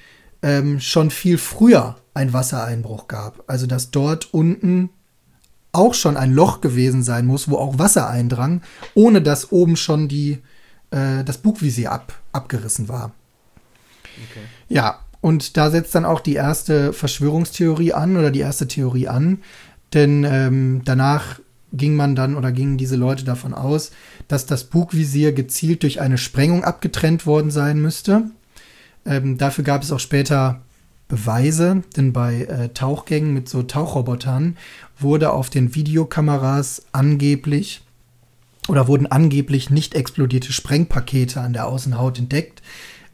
ähm, schon viel früher ein Wassereinbruch gab. Also dass dort unten auch schon ein Loch gewesen sein muss, wo auch Wasser eindrang, ohne dass oben schon die, äh, das Bugvisier ab, abgerissen war. Okay. Ja, und da setzt dann auch die erste Verschwörungstheorie an oder die erste Theorie an. Denn ähm, danach ging man dann oder gingen diese Leute davon aus, dass das Bugvisier gezielt durch eine Sprengung abgetrennt worden sein müsste. Ähm, dafür gab es auch später Beweise, denn bei äh, Tauchgängen mit so Tauchrobotern wurde auf den Videokameras angeblich oder wurden angeblich nicht explodierte Sprengpakete an der Außenhaut entdeckt,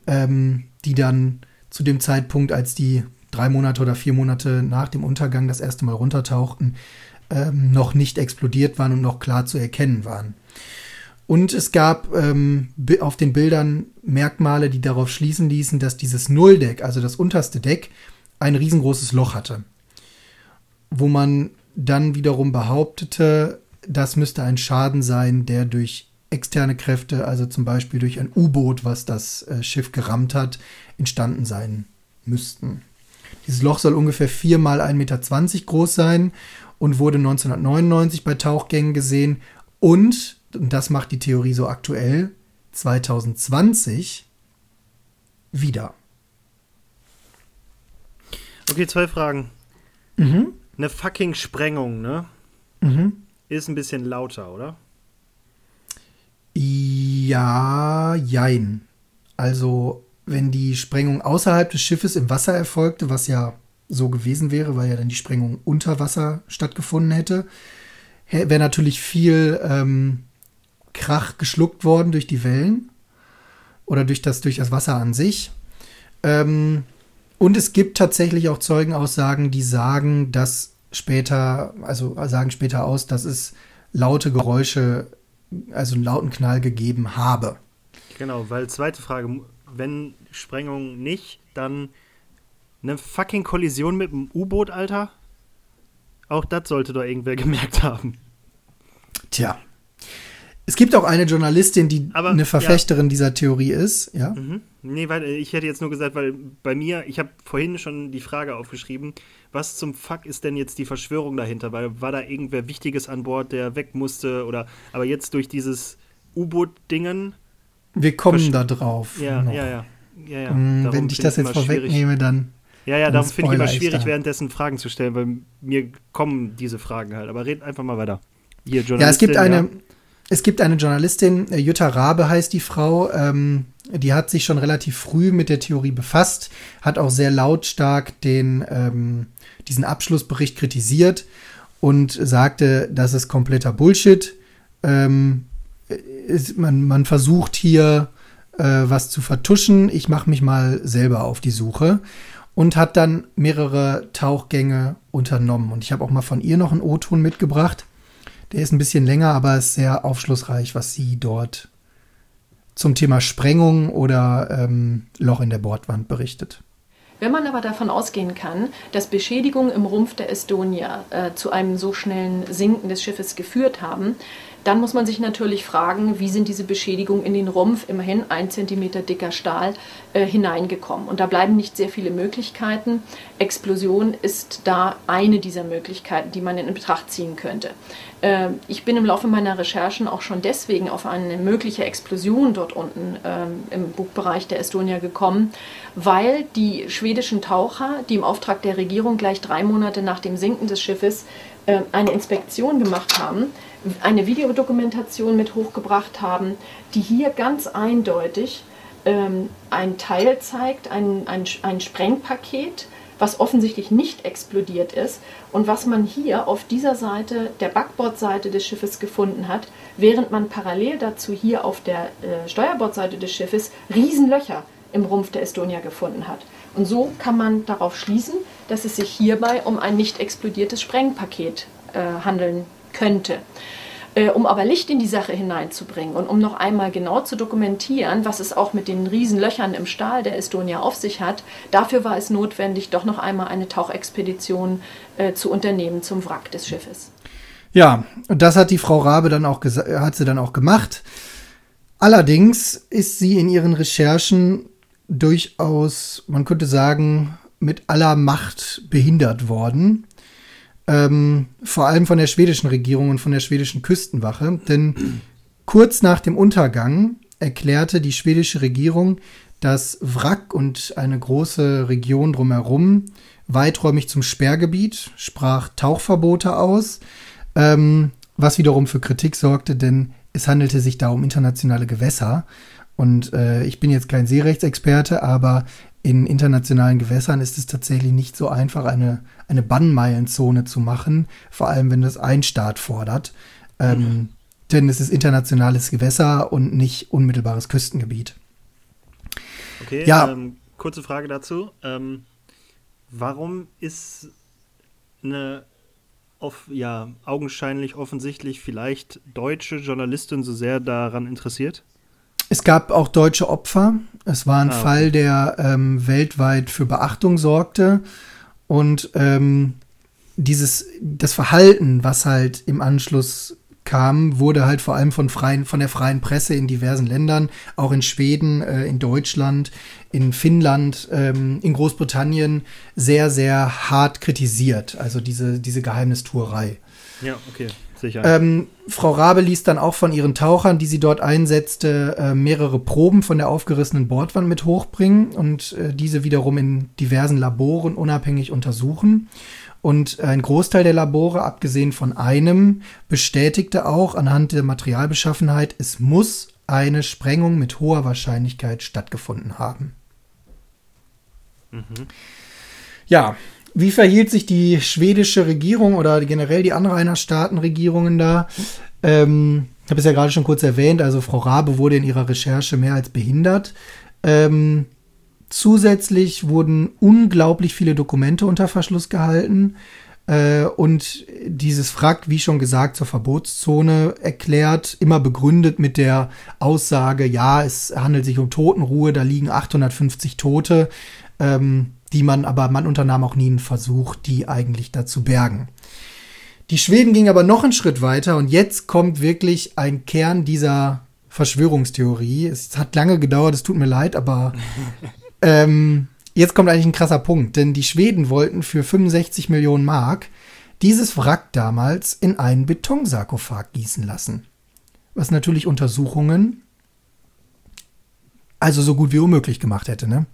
ähm, die dann zu dem Zeitpunkt, als die drei Monate oder vier Monate nach dem Untergang das erste Mal runtertauchten, ähm, noch nicht explodiert waren und noch klar zu erkennen waren. Und es gab ähm, auf den Bildern Merkmale, die darauf schließen ließen, dass dieses Nulldeck, also das unterste Deck, ein riesengroßes Loch hatte. Wo man dann wiederum behauptete, das müsste ein Schaden sein, der durch externe Kräfte, also zum Beispiel durch ein U-Boot, was das äh, Schiff gerammt hat, entstanden sein müssten. Dieses Loch soll ungefähr 4 mal 1,20 Meter groß sein und wurde 1999 bei Tauchgängen gesehen und, und das macht die Theorie so aktuell, 2020 wieder. Okay, zwei Fragen. Mhm. Eine fucking Sprengung, ne? Mhm. Ist ein bisschen lauter, oder? Ja, jein. Also, wenn die Sprengung außerhalb des Schiffes im Wasser erfolgte, was ja so gewesen wäre, weil ja dann die Sprengung unter Wasser stattgefunden hätte, wäre natürlich viel ähm, Krach geschluckt worden durch die Wellen oder durch das, durch das Wasser an sich. Ähm, und es gibt tatsächlich auch Zeugenaussagen, die sagen, dass später, also sagen später aus, dass es laute Geräusche also einen lauten Knall gegeben habe. Genau, weil zweite Frage, wenn Sprengung nicht, dann eine fucking Kollision mit dem U-Boot, Alter? Auch das sollte doch irgendwer gemerkt haben. Tja. Es gibt auch eine Journalistin, die Aber, eine Verfechterin ja. dieser Theorie ist, ja? Mhm. Nee, weil äh, ich hätte jetzt nur gesagt, weil bei mir, ich habe vorhin schon die Frage aufgeschrieben, was zum Fuck ist denn jetzt die Verschwörung dahinter? Weil war da irgendwer Wichtiges an Bord, der weg musste oder aber jetzt durch dieses U-Boot-Dingen. Wir kommen da drauf. Ja, ja, ja. ja, ja. Mm, wenn ich das jetzt vorwegnehme, dann. Ja, ja, darum finde ich immer schwierig, währenddessen Fragen zu stellen, weil mir kommen diese Fragen halt. Aber red einfach mal weiter. Hier, ja, es gibt eine. Es gibt eine Journalistin, äh, Jutta Rabe heißt die Frau, ähm, die hat sich schon relativ früh mit der Theorie befasst, hat auch sehr lautstark den, ähm, diesen Abschlussbericht kritisiert und sagte, das ist kompletter Bullshit. Ähm, ist, man, man versucht hier äh, was zu vertuschen. Ich mache mich mal selber auf die Suche und hat dann mehrere Tauchgänge unternommen. Und ich habe auch mal von ihr noch einen O-Ton mitgebracht. Der ist ein bisschen länger, aber ist sehr aufschlussreich, was sie dort zum Thema Sprengung oder ähm, Loch in der Bordwand berichtet. Wenn man aber davon ausgehen kann, dass Beschädigungen im Rumpf der Estonia äh, zu einem so schnellen Sinken des Schiffes geführt haben, dann muss man sich natürlich fragen, wie sind diese Beschädigungen in den Rumpf, immerhin ein Zentimeter dicker Stahl, äh, hineingekommen. Und da bleiben nicht sehr viele Möglichkeiten. Explosion ist da eine dieser Möglichkeiten, die man in Betracht ziehen könnte. Äh, ich bin im Laufe meiner Recherchen auch schon deswegen auf eine mögliche Explosion dort unten äh, im Bugbereich der Estonia gekommen, weil die schwedischen Taucher, die im Auftrag der Regierung gleich drei Monate nach dem Sinken des Schiffes äh, eine Inspektion gemacht haben, eine Videodokumentation mit hochgebracht haben, die hier ganz eindeutig ähm, ein Teil zeigt, ein, ein, ein Sprengpaket, was offensichtlich nicht explodiert ist und was man hier auf dieser Seite, der Backbordseite des Schiffes gefunden hat, während man parallel dazu hier auf der äh, Steuerbordseite des Schiffes Riesenlöcher im Rumpf der Estonia gefunden hat. Und so kann man darauf schließen, dass es sich hierbei um ein nicht explodiertes Sprengpaket äh, handeln könnte. Äh, um aber Licht in die Sache hineinzubringen und um noch einmal genau zu dokumentieren, was es auch mit den Riesenlöchern im Stahl der Estonia auf sich hat, dafür war es notwendig, doch noch einmal eine Tauchexpedition äh, zu unternehmen zum Wrack des Schiffes. Ja, und das hat die Frau Rabe dann auch hat sie dann auch gemacht. Allerdings ist sie in ihren Recherchen durchaus, man könnte sagen, mit aller Macht behindert worden ähm, vor allem von der schwedischen Regierung und von der schwedischen Küstenwache. Denn kurz nach dem Untergang erklärte die schwedische Regierung das Wrack und eine große Region drumherum weiträumig zum Sperrgebiet, sprach Tauchverbote aus, ähm, was wiederum für Kritik sorgte, denn es handelte sich da um internationale Gewässer. Und äh, ich bin jetzt kein Seerechtsexperte, aber in internationalen Gewässern ist es tatsächlich nicht so einfach, eine, eine Bannmeilenzone zu machen, vor allem wenn das ein Staat fordert. Ähm, mhm. Denn es ist internationales Gewässer und nicht unmittelbares Küstengebiet. Okay, ja. Ähm, kurze Frage dazu. Ähm, warum ist eine auf, ja, augenscheinlich, offensichtlich vielleicht deutsche Journalistin so sehr daran interessiert? Es gab auch deutsche Opfer. Es war ein ah, okay. Fall, der ähm, weltweit für Beachtung sorgte. Und ähm, dieses, das Verhalten, was halt im Anschluss kam, wurde halt vor allem von, freien, von der freien Presse in diversen Ländern, auch in Schweden, äh, in Deutschland, in Finnland, ähm, in Großbritannien sehr, sehr hart kritisiert. Also diese, diese Geheimnistuerei. Ja, okay. Sicher. Ähm, Frau Rabe ließ dann auch von ihren Tauchern, die sie dort einsetzte, äh, mehrere Proben von der aufgerissenen Bordwand mit hochbringen und äh, diese wiederum in diversen Laboren unabhängig untersuchen. Und ein Großteil der Labore, abgesehen von einem, bestätigte auch anhand der Materialbeschaffenheit, es muss eine Sprengung mit hoher Wahrscheinlichkeit stattgefunden haben. Mhm. Ja, wie verhielt sich die schwedische Regierung oder generell die Anrainerstaatenregierungen da? Ähm, ich habe es ja gerade schon kurz erwähnt, also Frau Rabe wurde in ihrer Recherche mehr als behindert. Ähm, zusätzlich wurden unglaublich viele Dokumente unter Verschluss gehalten äh, und dieses Wrack, wie schon gesagt, zur Verbotszone erklärt, immer begründet mit der Aussage, ja, es handelt sich um Totenruhe, da liegen 850 Tote. Ähm, die man aber, man unternahm auch nie einen Versuch, die eigentlich da zu bergen. Die Schweden gingen aber noch einen Schritt weiter und jetzt kommt wirklich ein Kern dieser Verschwörungstheorie. Es hat lange gedauert, es tut mir leid, aber ähm, jetzt kommt eigentlich ein krasser Punkt, denn die Schweden wollten für 65 Millionen Mark dieses Wrack damals in einen Betonsarkophag gießen lassen. Was natürlich Untersuchungen also so gut wie unmöglich gemacht hätte, ne?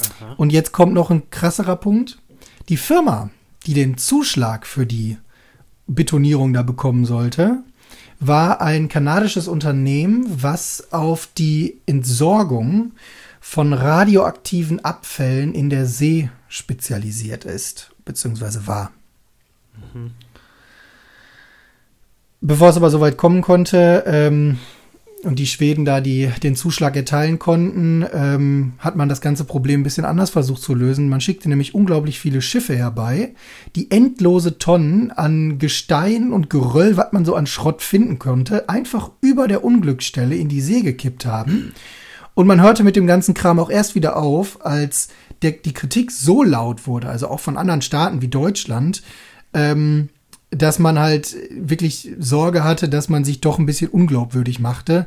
Aha. Und jetzt kommt noch ein krasserer Punkt. Die Firma, die den Zuschlag für die Betonierung da bekommen sollte, war ein kanadisches Unternehmen, was auf die Entsorgung von radioaktiven Abfällen in der See spezialisiert ist, beziehungsweise war. Mhm. Bevor es aber soweit kommen konnte, ähm, und die Schweden da die, den Zuschlag erteilen konnten, ähm, hat man das ganze Problem ein bisschen anders versucht zu lösen. Man schickte nämlich unglaublich viele Schiffe herbei, die endlose Tonnen an Gestein und Geröll, was man so an Schrott finden konnte, einfach über der Unglücksstelle in die See gekippt haben. Und man hörte mit dem ganzen Kram auch erst wieder auf, als der, die Kritik so laut wurde, also auch von anderen Staaten wie Deutschland, ähm, dass man halt wirklich Sorge hatte, dass man sich doch ein bisschen unglaubwürdig machte,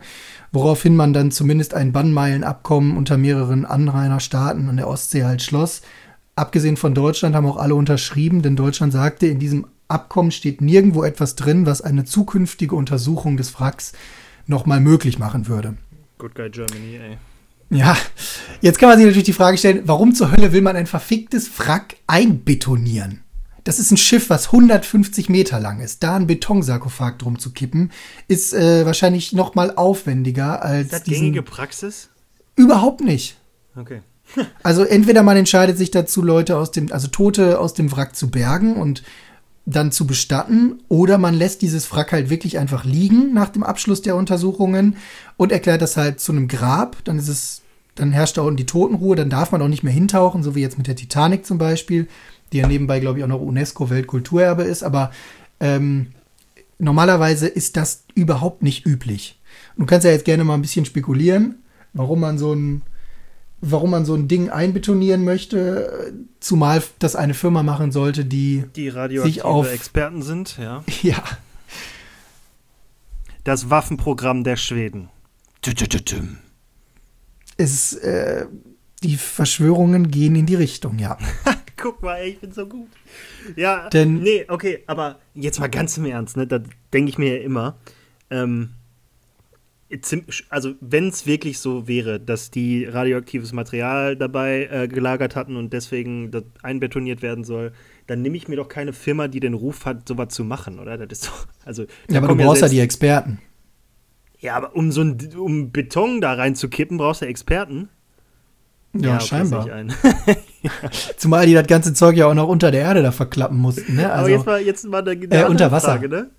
woraufhin man dann zumindest ein Bannmeilenabkommen unter mehreren Anrainerstaaten an der Ostsee halt schloss. Abgesehen von Deutschland haben auch alle unterschrieben, denn Deutschland sagte, in diesem Abkommen steht nirgendwo etwas drin, was eine zukünftige Untersuchung des Wracks nochmal möglich machen würde. Good Guy Germany, ey. Ja, jetzt kann man sich natürlich die Frage stellen, warum zur Hölle will man ein verficktes Wrack einbetonieren? Das ist ein Schiff, was 150 Meter lang ist. Da einen Betonsarkophag drum zu kippen, ist äh, wahrscheinlich noch mal aufwendiger als Ist das diesen gängige Praxis? Überhaupt nicht. Okay. Also entweder man entscheidet sich dazu, Leute aus dem, also Tote aus dem Wrack zu bergen und dann zu bestatten, oder man lässt dieses Wrack halt wirklich einfach liegen nach dem Abschluss der Untersuchungen und erklärt das halt zu einem Grab. Dann ist es, dann herrscht da unten die Totenruhe, dann darf man auch nicht mehr hintauchen, so wie jetzt mit der Titanic zum Beispiel, die ja nebenbei, glaube ich, auch noch UNESCO-Weltkulturerbe ist, aber ähm, normalerweise ist das überhaupt nicht üblich. Du kannst ja jetzt gerne mal ein bisschen spekulieren, warum man so ein warum man so ein Ding einbetonieren möchte, zumal das eine Firma machen sollte, die Die radioaktive Sich auf- Experten sind, ja. ja Das Waffenprogramm der Schweden. es äh, die Verschwörungen gehen in die Richtung, ja. Guck mal, ey, ich bin so gut. Ja, Denn- nee, okay, aber jetzt mal ganz im Ernst, ne? Da denke ich mir ja immer, ähm, also wenn es wirklich so wäre, dass die radioaktives Material dabei äh, gelagert hatten und deswegen das einbetoniert werden soll, dann nehme ich mir doch keine Firma, die den Ruf hat, sowas zu machen, oder? Das ist doch, also Ja, aber du brauchst ja die Experten. Ja, aber um so ein um Beton da reinzukippen, brauchst du Experten. Ja, okay, sehe scheinbar. Zumal die das ganze Zeug ja auch noch unter der Erde da verklappen mussten, ne? Aber Also, jetzt mal, jetzt mal eine, eine Äh, unter Wasser. Frage, ne?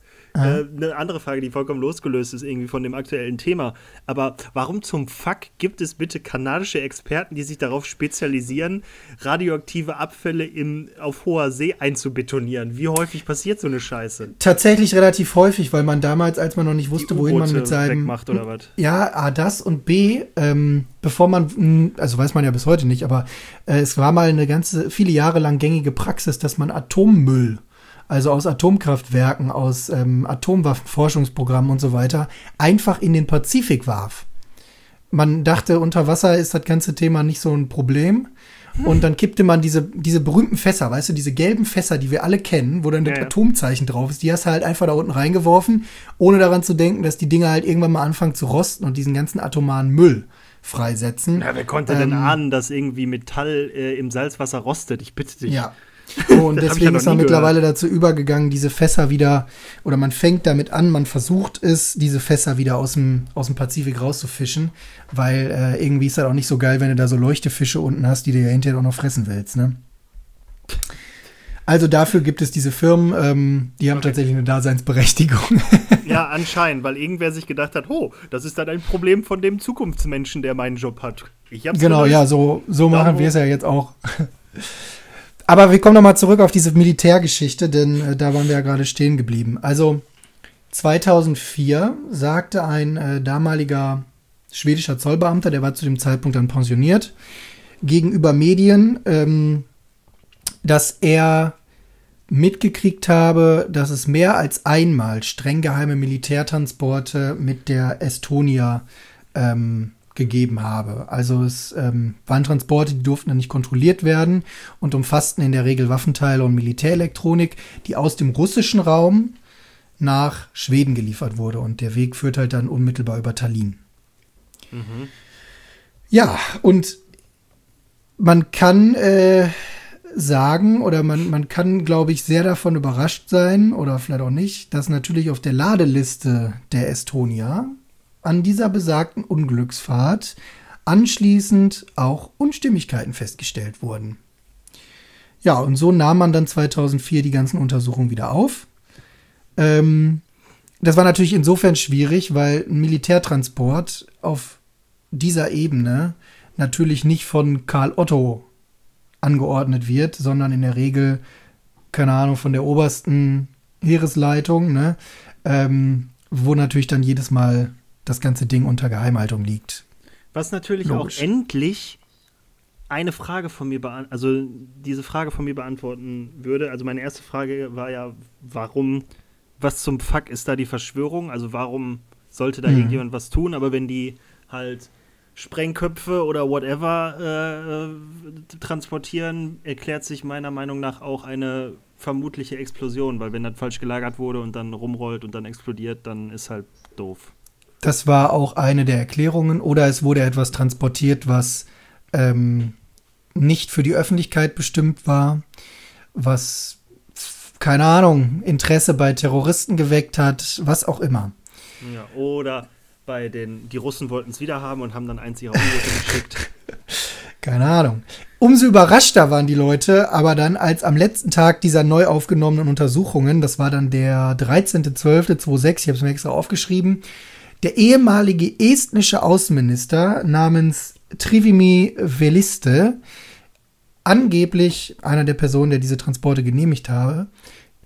Äh, eine andere Frage, die vollkommen losgelöst ist irgendwie von dem aktuellen Thema. Aber warum zum Fuck gibt es bitte kanadische Experten, die sich darauf spezialisieren, radioaktive Abfälle im, auf hoher See einzubetonieren? Wie häufig passiert so eine Scheiße? tatsächlich relativ häufig, weil man damals, als man noch nicht wusste, wohin man mit seinem wegmacht oder was? Ja, A, das und B, ähm, bevor man, mh, also weiß man ja bis heute nicht, aber äh, es war mal eine ganze, viele Jahre lang gängige Praxis, dass man Atommüll, also aus Atomkraftwerken, aus ähm, Atomwaffenforschungsprogrammen und so weiter, einfach in den Pazifik warf. Man dachte, unter Wasser ist das ganze Thema nicht so ein Problem. Und dann kippte man diese, diese berühmten Fässer, weißt du, diese gelben Fässer, die wir alle kennen, wo dann das Ja, ja. Atomzeichen drauf ist, die hast du halt einfach da unten reingeworfen, ohne daran zu denken, dass die Dinger halt irgendwann mal anfangen zu rosten und diesen ganzen atomaren Müll freisetzen. Ja, wer konnte denn Ähm, ahnen, dass irgendwie Metall äh, im Salzwasser rostet? Ich bitte dich. Ja. Und ja deswegen ist man mittlerweile dazu übergegangen, diese Fässer wieder, oder man fängt damit an, man versucht es, diese Fässer wieder aus dem, aus dem Pazifik rauszufischen, weil äh, irgendwie ist das auch nicht so geil, wenn du da so Leuchtefische unten hast, die du ja hinterher auch noch fressen willst, ne? Also dafür gibt es diese Firmen, ähm, die haben tatsächlich eine Daseinsberechtigung. Ja, anscheinend, weil irgendwer sich gedacht hat, oh, das ist dann ein Problem von dem Zukunftsmenschen, der meinen Job hat. Ich hab's Genau, gelöst. ja, so, so machen wir es ja jetzt auch. Aber wir kommen nochmal zurück auf diese Militärgeschichte, denn äh, da waren wir ja gerade stehen geblieben. Also 2004 sagte ein äh, damaliger schwedischer Zollbeamter, der war zu dem Zeitpunkt dann pensioniert, gegenüber Medien, ähm, dass er mitgekriegt habe, dass es mehr als einmal streng geheime Militärtransporte mit der Estonia ähm, gegeben habe. Also es ähm, waren Transporte, die durften dann nicht kontrolliert werden und umfassten in der Regel Waffenteile und Militärelektronik, die aus dem russischen Raum nach Schweden geliefert wurde. Und der Weg führt halt dann unmittelbar über Tallinn. Ja, und man kann äh, sagen oder man, man kann, glaube ich, sehr davon überrascht sein oder vielleicht auch nicht, dass natürlich auf der Ladeliste der Estonia an dieser besagten Unglücksfahrt anschließend auch Unstimmigkeiten festgestellt wurden. Ja, und so nahm man dann 2004 die ganzen Untersuchungen wieder auf. Ähm, das war natürlich insofern schwierig, weil ein Militärtransport auf dieser Ebene natürlich nicht von Karl Otto angeordnet wird, sondern in der Regel, keine Ahnung, von der obersten Heeresleitung, ne? Ähm, wo natürlich dann jedes Mal das ganze Ding unter Geheimhaltung liegt. Was natürlich Logisch. auch endlich eine Frage von mir beantworten, also diese Frage von mir beantworten würde. Also meine erste Frage war ja, warum, was zum Fuck ist da die Verschwörung? Also warum sollte da mhm. irgendjemand was tun? Aber wenn die halt Sprengköpfe oder whatever äh, transportieren, erklärt sich meiner Meinung nach auch eine vermutliche Explosion, weil wenn das falsch gelagert wurde und dann rumrollt und dann explodiert, dann ist halt doof. Das war auch eine der Erklärungen. Oder es wurde etwas transportiert, was ähm, nicht für die Öffentlichkeit bestimmt war, was, keine Ahnung, Interesse bei Terroristen geweckt hat, was auch immer. Ja, oder bei den, die Russen wollten es wieder haben und haben dann eins ihrer U-Boote geschickt. Keine Ahnung. Umso überraschter waren die Leute, aber dann als am letzten Tag dieser neu aufgenommenen Untersuchungen, das war dann der 13.12.26, ich habe es mir extra aufgeschrieben, der ehemalige estnische Außenminister namens Trivimi Veliste, angeblich einer der Personen, der diese Transporte genehmigt habe,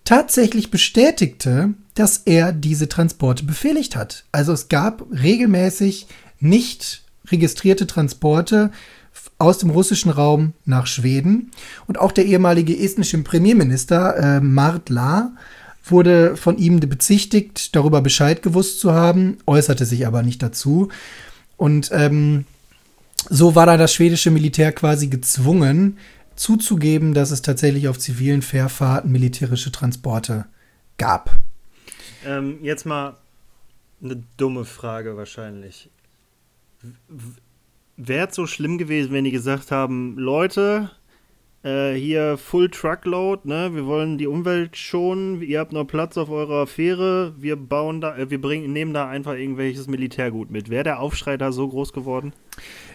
tatsächlich bestätigte, dass er diese Transporte befehligt hat. Also es gab regelmäßig nicht registrierte Transporte aus dem russischen Raum nach Schweden. Und auch der ehemalige estnische Premierminister äh, Mart La wurde von ihm bezichtigt, darüber Bescheid gewusst zu haben, äußerte sich aber nicht dazu. Und ähm, so war da das schwedische Militär quasi gezwungen, zuzugeben, dass es tatsächlich auf zivilen Fährfahrten militärische Transporte gab. Ähm, jetzt mal eine dumme Frage wahrscheinlich. Wäre es so schlimm gewesen, wenn die gesagt haben, Leute, äh, hier Full Truckload, ne? Wir wollen die Umwelt schonen. Ihr habt noch Platz auf eurer Fähre. Wir bauen da, äh, wir bringen, nehmen da einfach irgendwelches Militärgut mit. Wäre der Aufschrei da so groß geworden?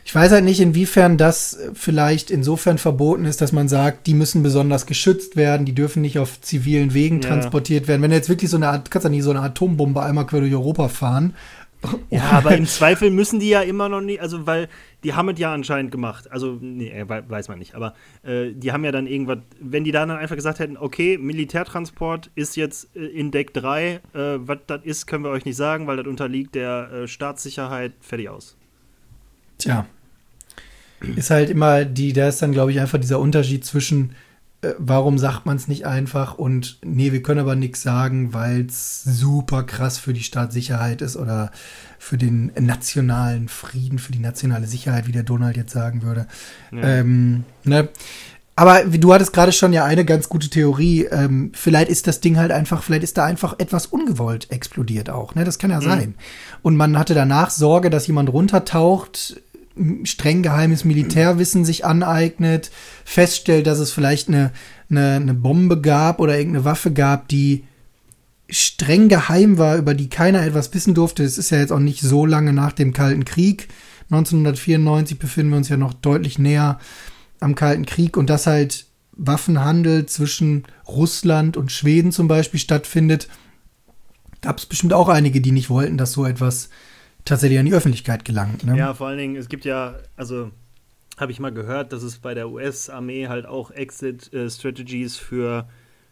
Ich weiß halt nicht, inwiefern das vielleicht insofern verboten ist, dass man sagt, die müssen besonders geschützt werden, die dürfen nicht auf zivilen Wegen ja. transportiert werden. Wenn du jetzt wirklich so eine Art, kannst du nicht so eine Atombombe einmal quer durch Europa fahren ja, aber im Zweifel müssen die ja immer noch nicht, also weil die haben es ja anscheinend gemacht. Also, nee, äh, weiß man nicht, aber äh, die haben ja dann irgendwas, wenn die dann einfach gesagt hätten, okay, Militärtransport ist jetzt äh, in Deck 3, äh, was das ist, können wir euch nicht sagen, weil das unterliegt der äh, Staatssicherheit, fertig aus. Tja. Ist halt immer die, da ist dann, glaube ich, einfach dieser Unterschied zwischen warum sagt man es nicht einfach und nee, wir können aber nichts sagen, weil es super krass für die Staatssicherheit ist oder für den nationalen Frieden, für die nationale Sicherheit, wie der Donald jetzt sagen würde. Ja. Ähm, ne? Aber du hattest gerade schon ja eine ganz gute Theorie. Ähm, vielleicht ist das Ding halt einfach, vielleicht ist da einfach etwas ungewollt explodiert auch. Ne? Das kann ja mhm. sein. Und man hatte danach Sorge, dass jemand runtertaucht, streng geheimes Militärwissen sich aneignet, feststellt, dass es vielleicht eine, eine, eine Bombe gab oder irgendeine Waffe gab, die streng geheim war, über die keiner etwas wissen durfte. Es ist ja jetzt auch nicht so lange nach dem Kalten Krieg. 1994 befinden wir uns ja noch deutlich näher am Kalten Krieg und dass halt Waffenhandel zwischen Russland und Schweden zum Beispiel stattfindet, gab es bestimmt auch einige, die nicht wollten, dass so etwas tatsächlich an die Öffentlichkeit gelangt. Ne? Ja, vor allen Dingen, es gibt ja, also habe ich mal gehört, dass es bei der US-Armee halt auch Exit-Strategies für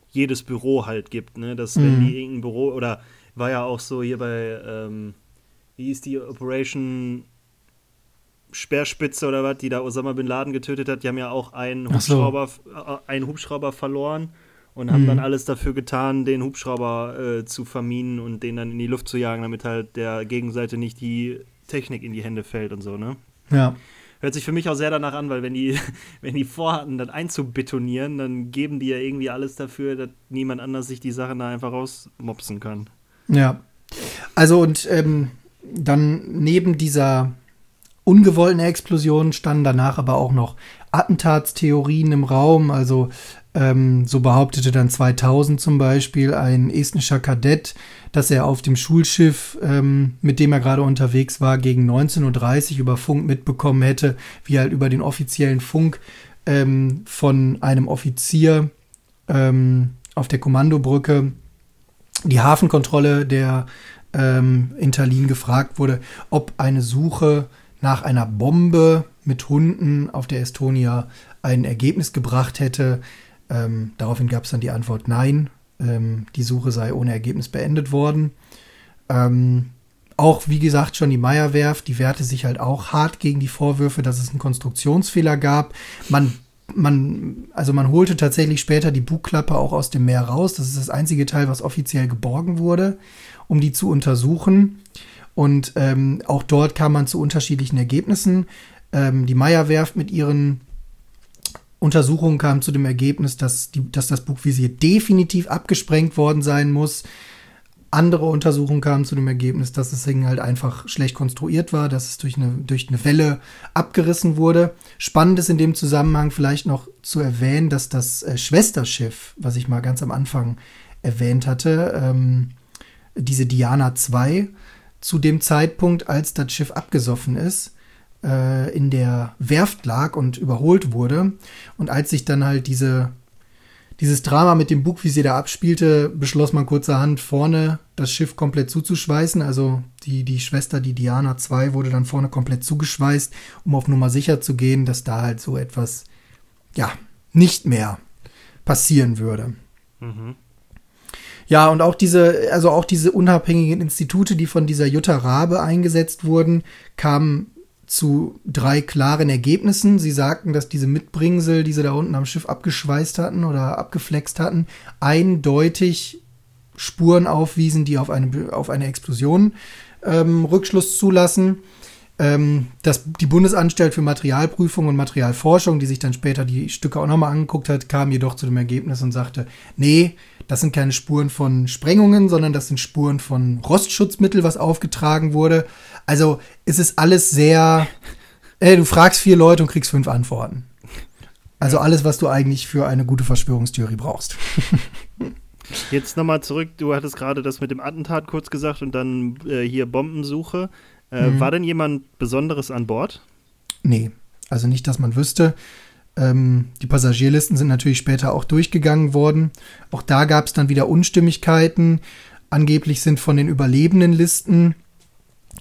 jedes Büro halt gibt, ne? Dass wenn mhm. die irgendein Büro oder war ja auch so hier bei, ähm, wie ist die Operation Speerspitze oder was, die da Osama Bin Laden getötet hat, die haben ja auch einen Hubschrauber, so. äh, einen Hubschrauber verloren und haben mhm. dann alles dafür getan, den Hubschrauber äh, zu verminen und den dann in die Luft zu jagen, damit halt der Gegenseite nicht die Technik in die Hände fällt und so, ne? Ja. Hört sich für mich auch sehr danach an, weil wenn die, wenn die vorhatten, das einzubetonieren, dann geben die ja irgendwie alles dafür, dass niemand anders sich die Sachen da einfach rausmopsen kann. Ja. Also und ähm, dann neben dieser ungewollten Explosion standen danach aber auch noch Attentatstheorien im Raum. Also ähm, so behauptete dann 2000 zum Beispiel ein estnischer Kadett, dass er auf dem Schulschiff, ähm, mit dem er gerade unterwegs war, gegen 19.30 Uhr über Funk mitbekommen hätte, wie halt über den offiziellen Funk ähm, von einem Offizier ähm, auf der Kommandobrücke die Hafenkontrolle der ähm, in Tallinn gefragt wurde, ob eine Suche nach einer Bombe mit Hunden auf der Estonia ein Ergebnis gebracht hätte. Ähm, daraufhin gab es dann die Antwort Nein, ähm, die Suche sei ohne Ergebnis beendet worden. Ähm, auch, wie gesagt, schon die Meyerwerft, die wehrte sich halt auch hart gegen die Vorwürfe, dass es einen Konstruktionsfehler gab. Man, man, also man holte tatsächlich später die Bugklappe auch aus dem Meer raus. Das ist das einzige Teil, was offiziell geborgen wurde, um die zu untersuchen. Und ähm, auch dort kam man zu unterschiedlichen Ergebnissen. Ähm, die Meyerwerft mit ihren Untersuchungen kam zu dem Ergebnis, dass, die, dass das Bugvisier definitiv abgesprengt worden sein muss. Andere Untersuchungen kamen zu dem Ergebnis, dass das Ding halt einfach schlecht konstruiert war, dass es durch eine, durch eine Welle abgerissen wurde. Spannend ist in dem Zusammenhang vielleicht noch zu erwähnen, dass das äh, Schwesterschiff, was ich mal ganz am Anfang erwähnt hatte, ähm, diese Diana 2, zu dem Zeitpunkt, als das Schiff abgesoffen ist, äh, in der Werft lag und überholt wurde. Und als sich dann halt diese, dieses Drama mit dem Bugvisier da abspielte, beschloss man kurzerhand vorne das Schiff komplett zuzuschweißen. Also die, die Schwester, die Diana 2, wurde dann vorne komplett zugeschweißt, um auf Nummer sicher zu gehen, dass da halt so etwas, ja, nicht mehr passieren würde. Mhm. Ja, und auch diese, also auch diese unabhängigen Institute, die von dieser Jutta Rabe eingesetzt wurden, kamen zu drei klaren Ergebnissen. Sie sagten, dass diese Mitbringsel, die sie da unten am Schiff abgeschweißt hatten oder abgeflext hatten, eindeutig Spuren aufwiesen, die auf eine, auf eine Explosion ähm, Rückschluss zulassen. Ähm, das, die Bundesanstalt für Materialprüfung und Materialforschung, die sich dann später die Stücke auch nochmal angeguckt hat, kam jedoch zu dem Ergebnis und sagte, nee, das sind keine Spuren von Sprengungen, sondern das sind Spuren von Rostschutzmittel, was aufgetragen wurde. Also es ist alles sehr, ey, du fragst vier Leute und kriegst fünf Antworten. Also alles, was du eigentlich für eine gute Verschwörungstheorie brauchst. Jetzt nochmal zurück, du hattest gerade das mit dem Attentat kurz gesagt und dann äh, hier Bombensuche. Äh, mhm. War denn jemand Besonderes an Bord? Nee, also nicht, dass man wüsste. Ähm, die Passagierlisten sind natürlich später auch durchgegangen worden. Auch da gab es dann wieder Unstimmigkeiten. Angeblich sind von den überlebenden Listen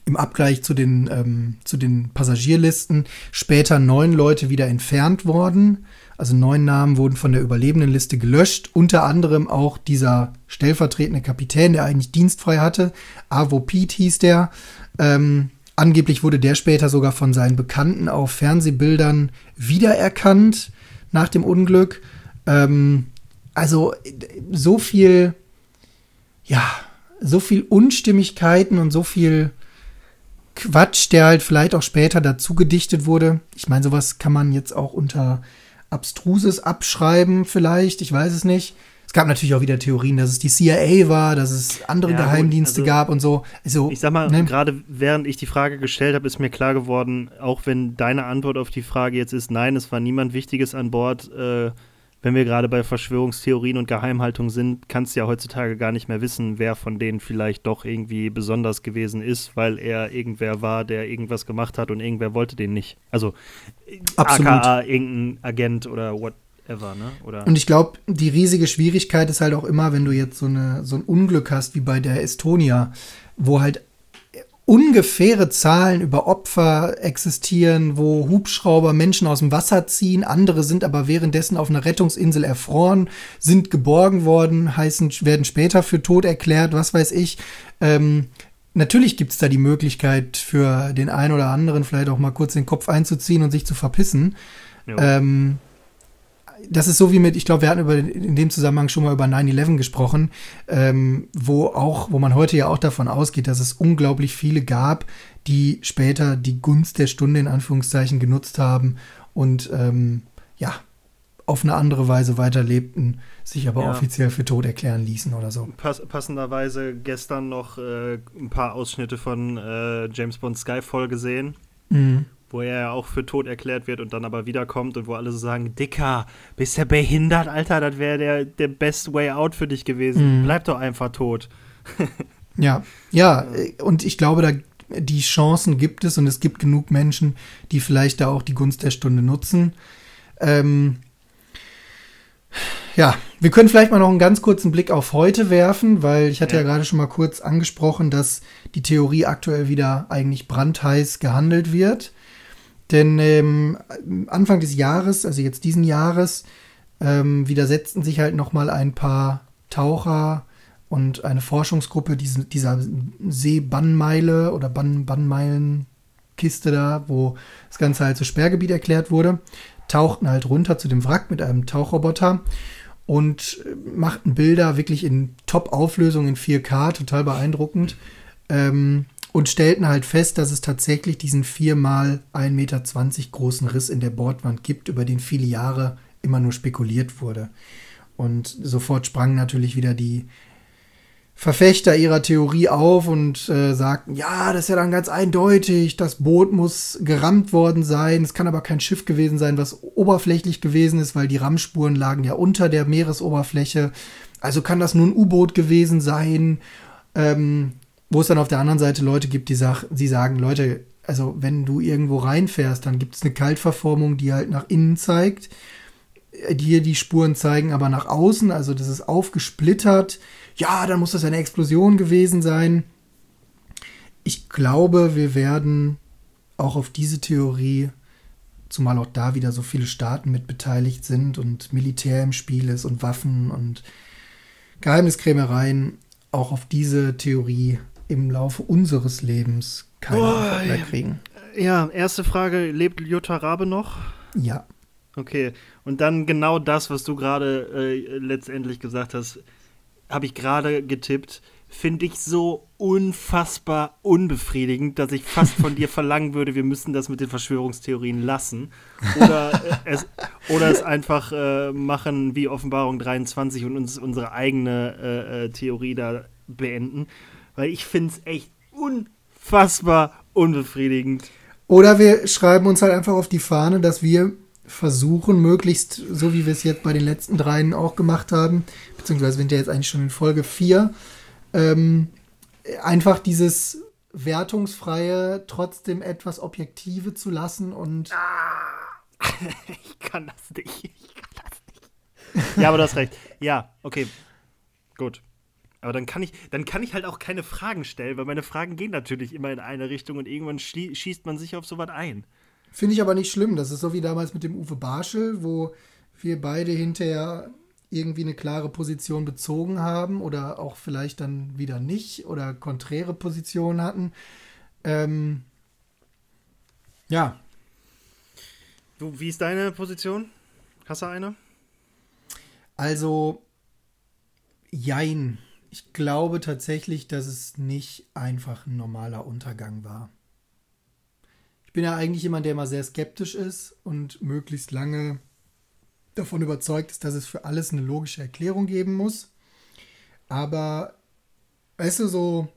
im Abgleich zu den, ähm, zu den Passagierlisten später neun Leute wieder entfernt worden. Also neun Namen wurden von der überlebenden Liste gelöscht, unter anderem auch dieser stellvertretende Kapitän, der eigentlich dienstfrei hatte. Avo Pete hieß der. Ähm, Angeblich wurde der später sogar von seinen Bekannten auf Fernsehbildern wiedererkannt nach dem Unglück. Ähm, also so viel, ja, so viel Unstimmigkeiten und so viel Quatsch, der halt vielleicht auch später dazu gedichtet wurde. Ich meine, sowas kann man jetzt auch unter Abstruses abschreiben, vielleicht, ich weiß es nicht. Es gab natürlich auch wieder Theorien, dass es die CIA war, dass es andere ja, Geheimdienste also, gab und so. Also, ich sag mal, ne? gerade während ich die Frage gestellt habe, ist mir klar geworden, auch wenn deine Antwort auf die Frage jetzt ist, nein, es war niemand Wichtiges an Bord, äh, wenn wir gerade bei Verschwörungstheorien und Geheimhaltung sind, kannst du ja heutzutage gar nicht mehr wissen, wer von denen vielleicht doch irgendwie besonders gewesen ist, weil er irgendwer war, der irgendwas gemacht hat und irgendwer wollte den nicht. Also Absolut. aka irgendein Agent oder what, ever, ne? Oder? Und ich glaube, die riesige Schwierigkeit ist halt auch immer, wenn du jetzt so, eine, so ein Unglück hast wie bei der Estonia, wo halt ungefähre Zahlen über Opfer existieren, wo Hubschrauber Menschen aus dem Wasser ziehen, andere sind aber währenddessen auf einer Rettungsinsel erfroren, sind geborgen worden, heißen, werden später für tot erklärt, was weiß ich. Ähm, natürlich gibt es da die Möglichkeit für den einen oder anderen vielleicht auch mal kurz den Kopf einzuziehen und sich zu verpissen. Ähm, das ist so wie mit, ich glaube, wir hatten über, in dem Zusammenhang schon mal über 9-11 gesprochen, ähm, wo auch, wo man heute ja auch davon ausgeht, dass es unglaublich viele gab, die später die Gunst der Stunde in Anführungszeichen genutzt haben und ähm, ja, auf eine andere Weise weiterlebten, sich aber ja. offiziell für tot erklären ließen oder so. Pass passenderweise gestern noch äh, ein paar Ausschnitte von äh, James Bond Skyfall gesehen. Mhm wo er ja auch für tot erklärt wird und dann aber wiederkommt und wo alle so sagen, Dicker, bist du behindert, Alter, das wäre der, der best way out für dich gewesen. Mhm. Bleib doch einfach tot. ja, ja, und ich glaube, da die Chancen gibt es und es gibt genug Menschen, die vielleicht da auch die Gunst der Stunde nutzen. Ähm, Ja, wir können vielleicht mal noch einen ganz kurzen Blick auf heute werfen, weil ich hatte ja, Ja. gerade schon mal kurz angesprochen, dass die Theorie aktuell wieder eigentlich brandheiß gehandelt wird. Denn ähm, Anfang des Jahres, also jetzt diesen Jahres, ähm, widersetzten sich halt noch mal ein paar Taucher und eine Forschungsgruppe diese, dieser Seebannmeile oder Bann, Bannmeilenkiste da, wo das Ganze halt so Sperrgebiet erklärt wurde, tauchten halt runter zu dem Wrack mit einem Tauchroboter und äh, machten Bilder wirklich in Top-Auflösung in 4K, total beeindruckend. Ähm, und stellten halt fest, dass es tatsächlich diesen viermal 1,20 Meter großen Riss in der Bordwand gibt, über den viele Jahre immer nur spekuliert wurde. Und sofort sprangen natürlich wieder die Verfechter ihrer Theorie auf und äh, sagten, ja, das ist ja dann ganz eindeutig, das Boot muss gerammt worden sein, es kann aber kein Schiff gewesen sein, was oberflächlich gewesen ist, weil die Rammspuren lagen ja unter der Meeresoberfläche. Also kann das nur ein U-Boot gewesen sein, ähm, wo es dann auf der anderen Seite Leute gibt, die, sag, die sagen, Leute, also wenn du irgendwo reinfährst, dann gibt es eine Kaltverformung, die halt nach innen zeigt. Äh, Hier die Spuren zeigen aber nach außen, also das ist aufgesplittert. Ja, dann muss das eine Explosion gewesen sein. Ich glaube, wir werden auch auf diese Theorie, zumal auch da wieder so viele Staaten mit beteiligt sind und Militär im Spiel ist und Waffen und Geheimniskrämereien, auch auf diese Theorie im Laufe unseres Lebens keine Boah, Antwort mehr ja. kriegen. Ja, erste Frage, lebt Jutta Rabe noch? Ja. Okay, und dann genau das, was du gerade äh, letztendlich gesagt hast, habe ich gerade getippt. Finde ich so unfassbar unbefriedigend, dass ich fast von dir verlangen würde, wir müssen das mit den Verschwörungstheorien lassen. Oder, äh, es, oder es einfach äh, machen wie Offenbarung 23 und uns unsere eigene äh, äh, Theorie da beenden. Weil ich finde es echt unfassbar unbefriedigend. Oder wir schreiben uns halt einfach auf die Fahne, dass wir versuchen, möglichst, so wie wir es jetzt bei den letzten dreien auch gemacht haben, beziehungsweise wir sind ja jetzt eigentlich schon in Folge 4, ähm, einfach dieses wertungsfreie, trotzdem etwas Objektive zu lassen und Ich kann das nicht. Ich kann das nicht. Ja, aber du hast recht. Ja, okay. Gut. Aber dann kann ich, dann kann ich halt auch keine Fragen stellen, weil meine Fragen gehen natürlich immer in eine Richtung und irgendwann schießt man sich auf sowas ein. Finde ich aber nicht schlimm. Das ist so wie damals mit dem Uwe Barschel, wo wir beide hinterher irgendwie eine klare Position bezogen haben oder auch vielleicht dann wieder nicht oder konträre Positionen hatten. Ähm, ja, Du, wie ist deine Position? Hast du eine? also jein. Ich glaube tatsächlich, dass es nicht einfach ein normaler Untergang war. Ich bin ja eigentlich jemand, der immer sehr skeptisch ist und möglichst lange davon überzeugt ist, dass es für alles eine logische Erklärung geben muss. Aber, weißt du, so,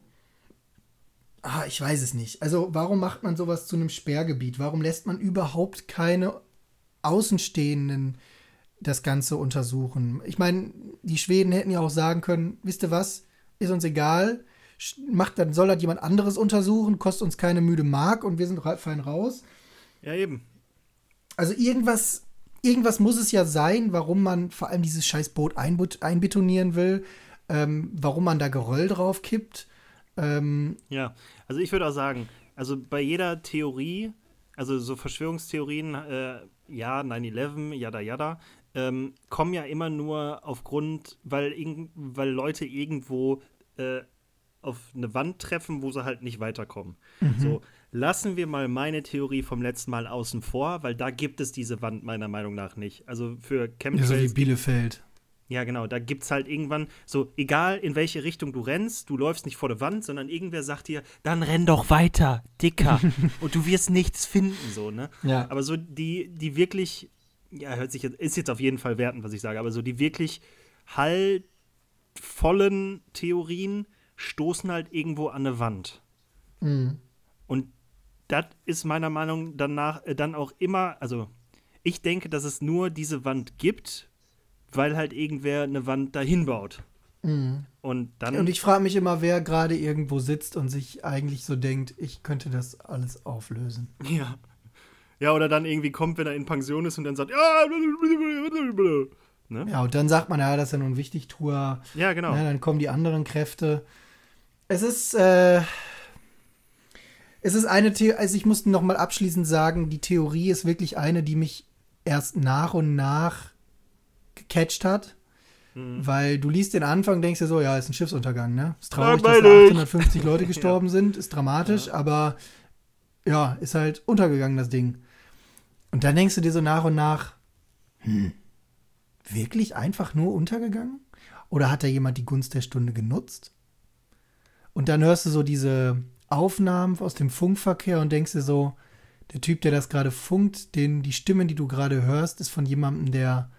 ah, ich weiß es nicht. Also, warum macht man sowas zu einem Sperrgebiet? Warum lässt man überhaupt keine Außenstehenden das Ganze untersuchen? Ich meine, die Schweden hätten ja auch sagen können, wisst ihr was, ist uns egal, macht, dann soll das jemand anderes untersuchen, kostet uns keine müde Mark und wir sind fein raus. Ja, eben. Also irgendwas, irgendwas muss es ja sein, warum man vor allem dieses scheiß Boot einbut- einbetonieren will, ähm, warum man da Geröll drauf kippt. Ähm, Ja, also ich würde auch sagen, also bei jeder Theorie, also so Verschwörungstheorien, äh, ja, 9-11, yada yada, ähm, kommen ja immer nur aufgrund, weil, weil Leute irgendwo äh, auf eine Wand treffen, wo sie halt nicht weiterkommen. So, lassen wir mal meine Theorie vom letzten Mal außen vor, weil da gibt es diese Wand meiner Meinung nach nicht. Also für ja, so wie Chemtrails Bielefeld. ja, genau. Da gibt's halt irgendwann so, egal in welche Richtung du rennst, du läufst nicht vor der Wand, sondern irgendwer sagt dir, dann renn doch weiter, dicker. und du wirst nichts finden, so, ne? Ja. Aber so die, die wirklich, ja, hört sich jetzt, ist jetzt auf jeden Fall wertend, was ich sage, aber so die wirklich haltvollen Theorien stoßen halt irgendwo an eine Wand. Mhm. Und das ist meiner Meinung danach äh, dann auch immer, also ich denke, dass es nur diese Wand gibt, weil halt irgendwer eine Wand dahin baut. Mhm. Und dann. Und ich frage mich immer, wer gerade irgendwo sitzt und sich eigentlich so denkt, ich könnte das alles auflösen. ja. Ja, oder dann irgendwie kommt, wenn er in Pension ist und dann sagt, ja, Ne? Ja, und dann sagt man, ja, das ist ja nun wichtig, Tour. Ja, genau. Ja, dann kommen die anderen Kräfte. Es ist, äh, es ist eine, The also ich muss noch mal abschließend sagen, die Theorie ist wirklich eine, die mich erst nach und nach gecatcht hat. Mhm. Weil du liest den Anfang, denkst dir so, ja, ist ein Schiffsuntergang, ne? Ist traurig, dass da Langweilig. 850 Leute gestorben sind, ist dramatisch, aber ja, ist halt untergegangen, das Ding. Und dann denkst du dir so nach und nach, hm, wirklich einfach nur untergegangen? Oder hat da jemand die Gunst der Stunde genutzt? Und dann hörst du so diese Aufnahmen aus dem Funkverkehr und denkst dir so, der Typ, der das gerade funkt, den, die Stimme, die du gerade hörst, ist von jemandem, der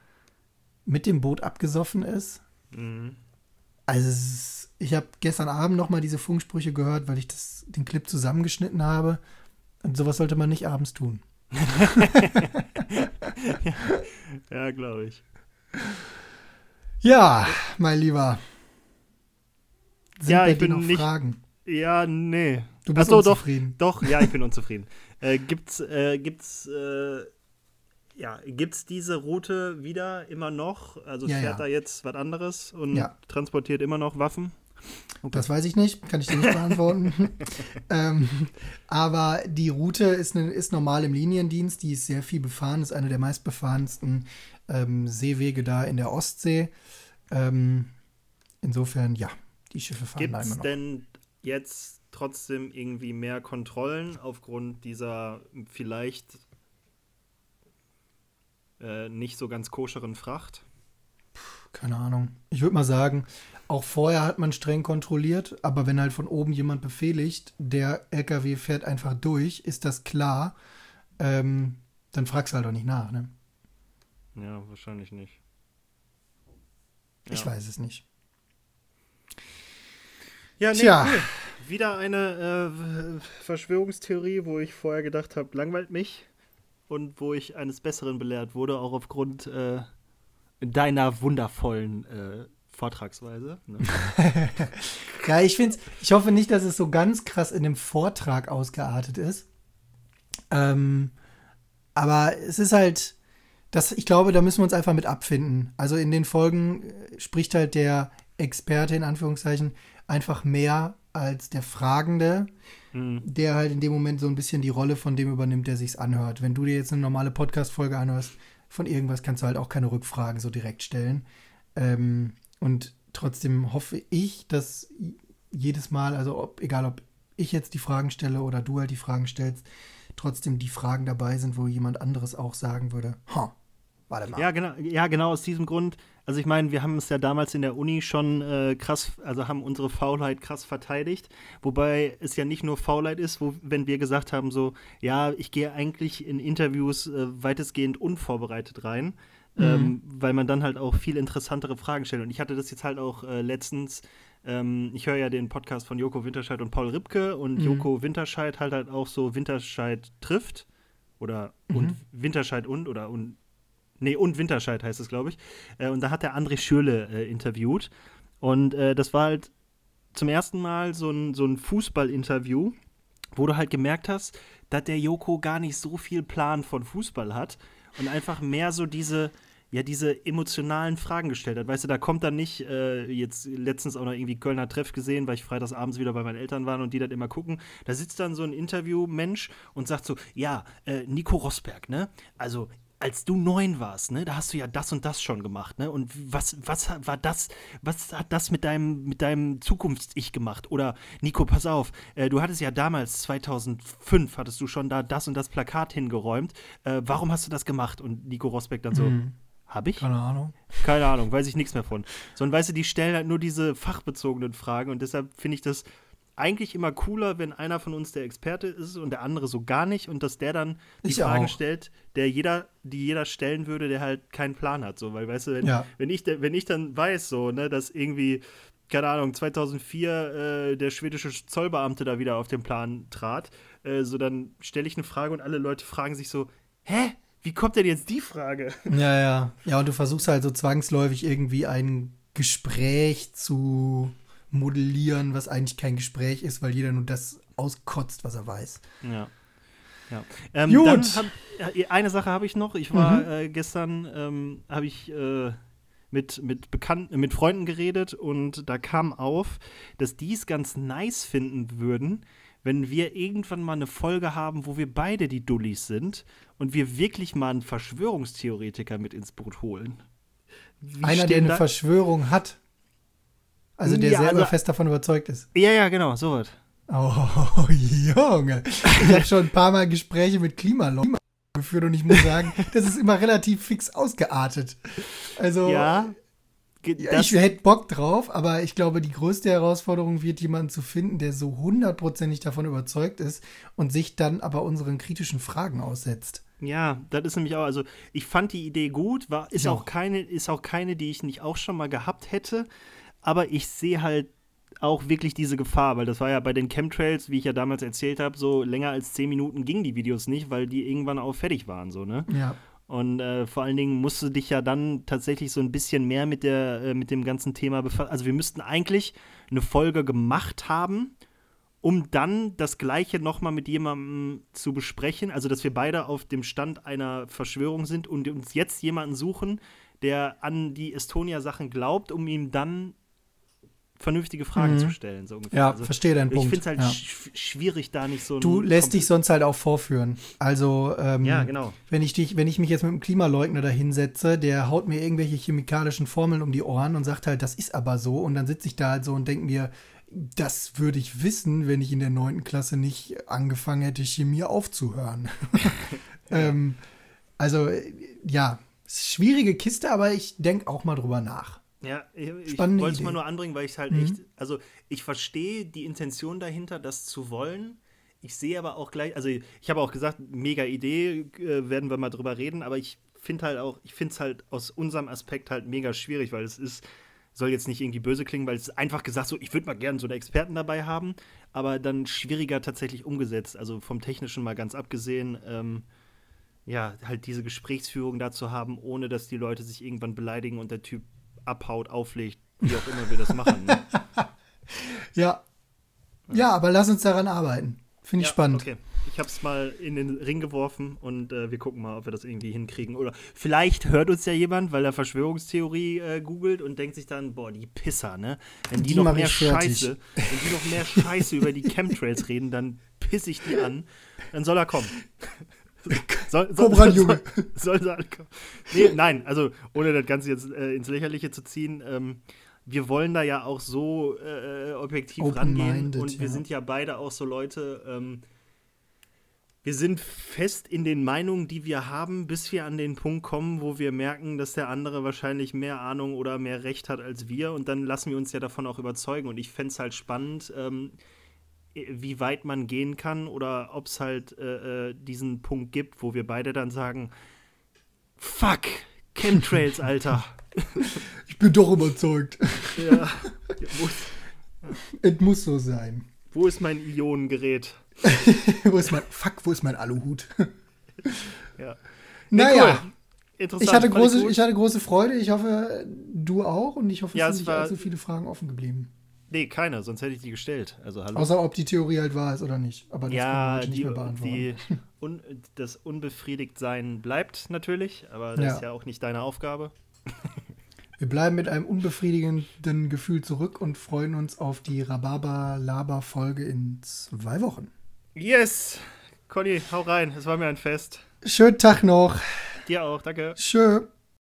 mit dem Boot abgesoffen ist. Mhm. Also es ist, ich habe gestern Abend noch mal diese Funksprüche gehört, weil ich das, den Clip zusammengeschnitten habe. Und sowas sollte man nicht abends tun. Ja, glaube ich. Ja, mein Lieber. Sind Ja, ich bin noch nicht- Fragen? Ja, nee. Du bist Ach so, doch, unzufrieden. doch, ja, ich bin unzufrieden. äh, gibt's, äh, gibt's, äh, ja, gibt's diese Route wieder immer noch? Also Ja, fährt ja. da jetzt was anderes und Ja. transportiert immer noch Waffen? Das weiß ich nicht, kann ich dir nicht beantworten. ähm, aber die Route ist, ne, ist normal im Liniendienst, die ist sehr viel befahren, ist eine der meistbefahrensten ähm, Seewege da in der Ostsee. Ähm, insofern, ja, die Schiffe fahren da immer Gibt's noch. denn jetzt trotzdem irgendwie mehr Kontrollen aufgrund dieser vielleicht äh, nicht so ganz koscheren Fracht? Keine Ahnung. Ich würde mal sagen, auch vorher hat man streng kontrolliert, aber wenn halt von oben jemand befehligt, der LKW fährt einfach durch, ist das klar, ähm, dann fragst du halt auch nicht nach, ne? Ja, wahrscheinlich nicht. Ich Ja. weiß es nicht. Ja, nee, Tja. cool. Wieder eine äh, Verschwörungstheorie, wo ich vorher gedacht habe, langweilt mich. Und wo ich eines Besseren belehrt wurde, auch aufgrund äh, deiner wundervollen äh, Vortragsweise. Ne? Ja, ich finde ich hoffe nicht, dass es so ganz krass in dem Vortrag ausgeartet ist. Ähm, aber es ist halt, das, ich glaube, da müssen wir uns einfach mit abfinden. Also in den Folgen äh, spricht halt der Experte in Anführungszeichen einfach mehr als der Fragende, Hm. der halt in dem Moment so ein bisschen die Rolle von dem übernimmt, der sich's anhört. Wenn du dir jetzt eine normale Podcast-Folge anhörst, von irgendwas kannst du halt auch keine Rückfragen so direkt stellen. Ähm, und trotzdem hoffe ich, dass jedes Mal, also ob, egal ob ich jetzt die Fragen stelle oder du halt die Fragen stellst, trotzdem die Fragen dabei sind, wo jemand anderes auch sagen würde, ha, warte mal. Ja, genau, ja, genau aus diesem Grund. Also ich meine, wir haben es ja damals in der Uni schon äh, krass, also haben unsere Faulheit krass verteidigt, wobei es ja nicht nur Faulheit ist, wo, wenn wir gesagt haben, so, ja, ich gehe eigentlich in Interviews äh, weitestgehend unvorbereitet rein, ähm, weil man dann halt auch viel interessantere Fragen stellt. Und ich hatte das jetzt halt auch äh, letztens, ähm, ich höre ja den Podcast von Joko Winterscheid und Paul Ripke und Mhm. Joko Winterscheid halt halt auch so Winterscheid trifft oder und Winterscheid und oder und Nee, und Winterscheid heißt es, glaube ich. Äh, und da hat der André Schürle äh, interviewt. Und äh, das war halt zum ersten Mal so ein, so ein Fußball-Interview, wo du halt gemerkt hast, dass der Joko gar nicht so viel Plan von Fußball hat und einfach mehr so diese, ja, diese emotionalen Fragen gestellt hat. Weißt du, da kommt dann nicht, äh, jetzt letztens auch noch irgendwie Kölner Treff gesehen, weil ich freitags abends wieder bei meinen Eltern war und die das immer gucken. Da sitzt dann so ein Interviewmensch und sagt so, ja, äh, Nico Rosberg, ne? Also als du neun warst, ne, da hast du ja das und das schon gemacht, ne? Und was, was war das, was hat das mit deinem, mit deinem Zukunfts-Ich gemacht? Oder Nico, pass auf, äh, du hattest ja damals, 2005, hattest du schon da das und das Plakat hingeräumt. Äh, warum hast du das gemacht? Und Nico Rosbeck dann so, hab ich? Keine Ahnung. Keine Ahnung, weiß ich nichts mehr von. Sondern weißt du, die stellen halt nur diese fachbezogenen Fragen und deshalb finde ich das eigentlich immer cooler, wenn einer von uns der Experte ist und der andere so gar nicht und dass der dann die Ich Fragen auch. stellt, der jeder, die jeder stellen würde, der halt keinen Plan hat. So, weil, weißt du, wenn, Ja. wenn, ich, wenn ich dann weiß, so, ne, dass irgendwie, keine Ahnung, 2004 äh, der schwedische Zollbeamte da wieder auf den Plan trat, äh, so dann stelle ich eine Frage und alle Leute fragen sich so, hä? Wie kommt denn jetzt die Frage? Ja, ja. Ja, und du versuchst halt so zwangsläufig irgendwie ein Gespräch zu modellieren, was eigentlich kein Gespräch ist, weil jeder nur das auskotzt, was er weiß. Ja. ja. Ähm, Gut. Dann hab, eine Sache habe ich noch. Ich war Mhm. äh, gestern, ähm, habe ich äh, mit, mit Bekannten, mit Freunden geredet und da kam auf, dass die es ganz nice finden würden, wenn wir irgendwann mal eine Folge haben, wo wir beide die Dullis sind und wir wirklich mal einen Verschwörungstheoretiker mit ins Boot holen. Wie Einer, der eine da? Verschwörung hat. Also der ja, selber also, fest davon überzeugt ist. Ja, ja, genau, so was. Oh, Junge. Ich habe schon ein paar Mal Gespräche mit Klimaleuten geführt und ich muss sagen, das ist immer relativ fix ausgeartet. Also, ja, ja ich hätte Bock drauf, aber ich glaube, die größte Herausforderung wird, jemanden zu finden, der so hundertprozentig davon überzeugt ist und sich dann aber unseren kritischen Fragen aussetzt. Ja, das ist nämlich auch, also ich fand die Idee gut, war, ist, auch keine, ist auch keine, die ich nicht auch schon mal gehabt hätte, aber ich sehe halt auch wirklich diese Gefahr, weil das war ja bei den Chemtrails, wie ich ja damals erzählt habe, so länger als zehn Minuten gingen die Videos nicht, weil die irgendwann auch fertig waren, so, ne? Ja. Und äh, vor allen Dingen musst du dich ja dann tatsächlich so ein bisschen mehr mit, der, äh, mit dem ganzen Thema befassen. Also wir müssten eigentlich eine Folge gemacht haben, um dann das Gleiche nochmal mit jemandem zu besprechen. Also dass wir beide auf dem Stand einer Verschwörung sind und uns jetzt jemanden suchen, der an die Estonia-Sachen glaubt, um ihm dann vernünftige Fragen mhm. zu stellen. So ungefähr. Ja, also, verstehe deinen Punkt. Ich finde es halt ja. sch schwierig, da nicht so. Du lässt dich sonst halt auch vorführen. Also, ähm, ja, genau. wenn ich dich, wenn ich mich jetzt mit einem Klimaleugner da hinsetze, der haut mir irgendwelche chemikalischen Formeln um die Ohren und sagt halt, das ist aber so. Und dann sitze ich da halt so und denke mir, das würde ich wissen, wenn ich in der neunten Klasse nicht angefangen hätte, Chemie aufzuhören. ähm, also, ja, schwierige Kiste, aber ich denke auch mal drüber nach. Ja, ich, ich wollte es mal nur anbringen, weil ich halt mhm. echt, also ich verstehe die Intention dahinter, das zu wollen. Ich sehe aber auch gleich, also ich habe auch gesagt, mega Idee, äh, werden wir mal drüber reden, aber ich finde halt auch, ich finde es halt aus unserem Aspekt halt mega schwierig, weil es ist, soll jetzt nicht irgendwie böse klingen, weil es ist einfach gesagt so, ich würde mal gerne so einen Experten dabei haben, aber dann schwieriger tatsächlich umgesetzt, also vom Technischen mal ganz abgesehen, ähm, ja, halt diese Gesprächsführung dazu haben, ohne dass die Leute sich irgendwann beleidigen und der Typ abhaut, auflegt, wie auch immer wir das machen. Ne? ja. Ja, aber lass uns daran arbeiten. Finde ich ja, spannend. Okay. Ich habe es mal in den Ring geworfen und äh, wir gucken mal, ob wir das irgendwie hinkriegen. Oder vielleicht hört uns ja jemand, weil er Verschwörungstheorie äh, googelt und denkt sich dann, boah, die Pisser, ne? Wenn die, die noch mehr Scheiße, wenn die noch mehr Scheiße über die Chemtrails reden, dann piss ich die an. Dann soll er kommen. soll, soll, Komm ran, Junge. Soll, soll, nee, nein, also ohne das Ganze jetzt äh, ins Lächerliche zu ziehen, ähm, wir wollen da ja auch so äh, objektiv rangehen und wir ja. sind ja beide auch so Leute, ähm, wir sind fest in den Meinungen, die wir haben, bis wir an den Punkt kommen, wo wir merken, dass der andere wahrscheinlich mehr Ahnung oder mehr Recht hat als wir und dann lassen wir uns ja davon auch überzeugen und ich fände es halt spannend, ähm, wie weit man gehen kann oder ob es halt äh, äh, diesen Punkt gibt, wo wir beide dann sagen, fuck, Chemtrails, Alter. Ich bin doch überzeugt. Ja. Es muss so sein. Wo ist mein Ionengerät? wo ist mein, fuck, wo ist mein Aluhut? ja. Naja. Cool. Interessant. Ich hatte, große, ich hatte große Freude. Ich hoffe, du auch. Und ich hoffe, es ja, sind nicht allzu viele Fragen offen geblieben. Nee, keine, sonst hätte ich die gestellt. Also, hallo. Außer ob die Theorie halt wahr ist oder nicht. Aber das ja, kann man nicht mehr beantworten. Die, un, das Unbefriedigtsein bleibt natürlich, aber das ja. ist ja auch nicht deine Aufgabe. Wir bleiben mit einem unbefriedigenden Gefühl zurück und freuen uns auf die Rhabarber-Laber-Folge in zwei Wochen. Yes! Conny, hau rein, es war mir ein Fest. Schönen Tag noch. Dir auch, danke. Tschö.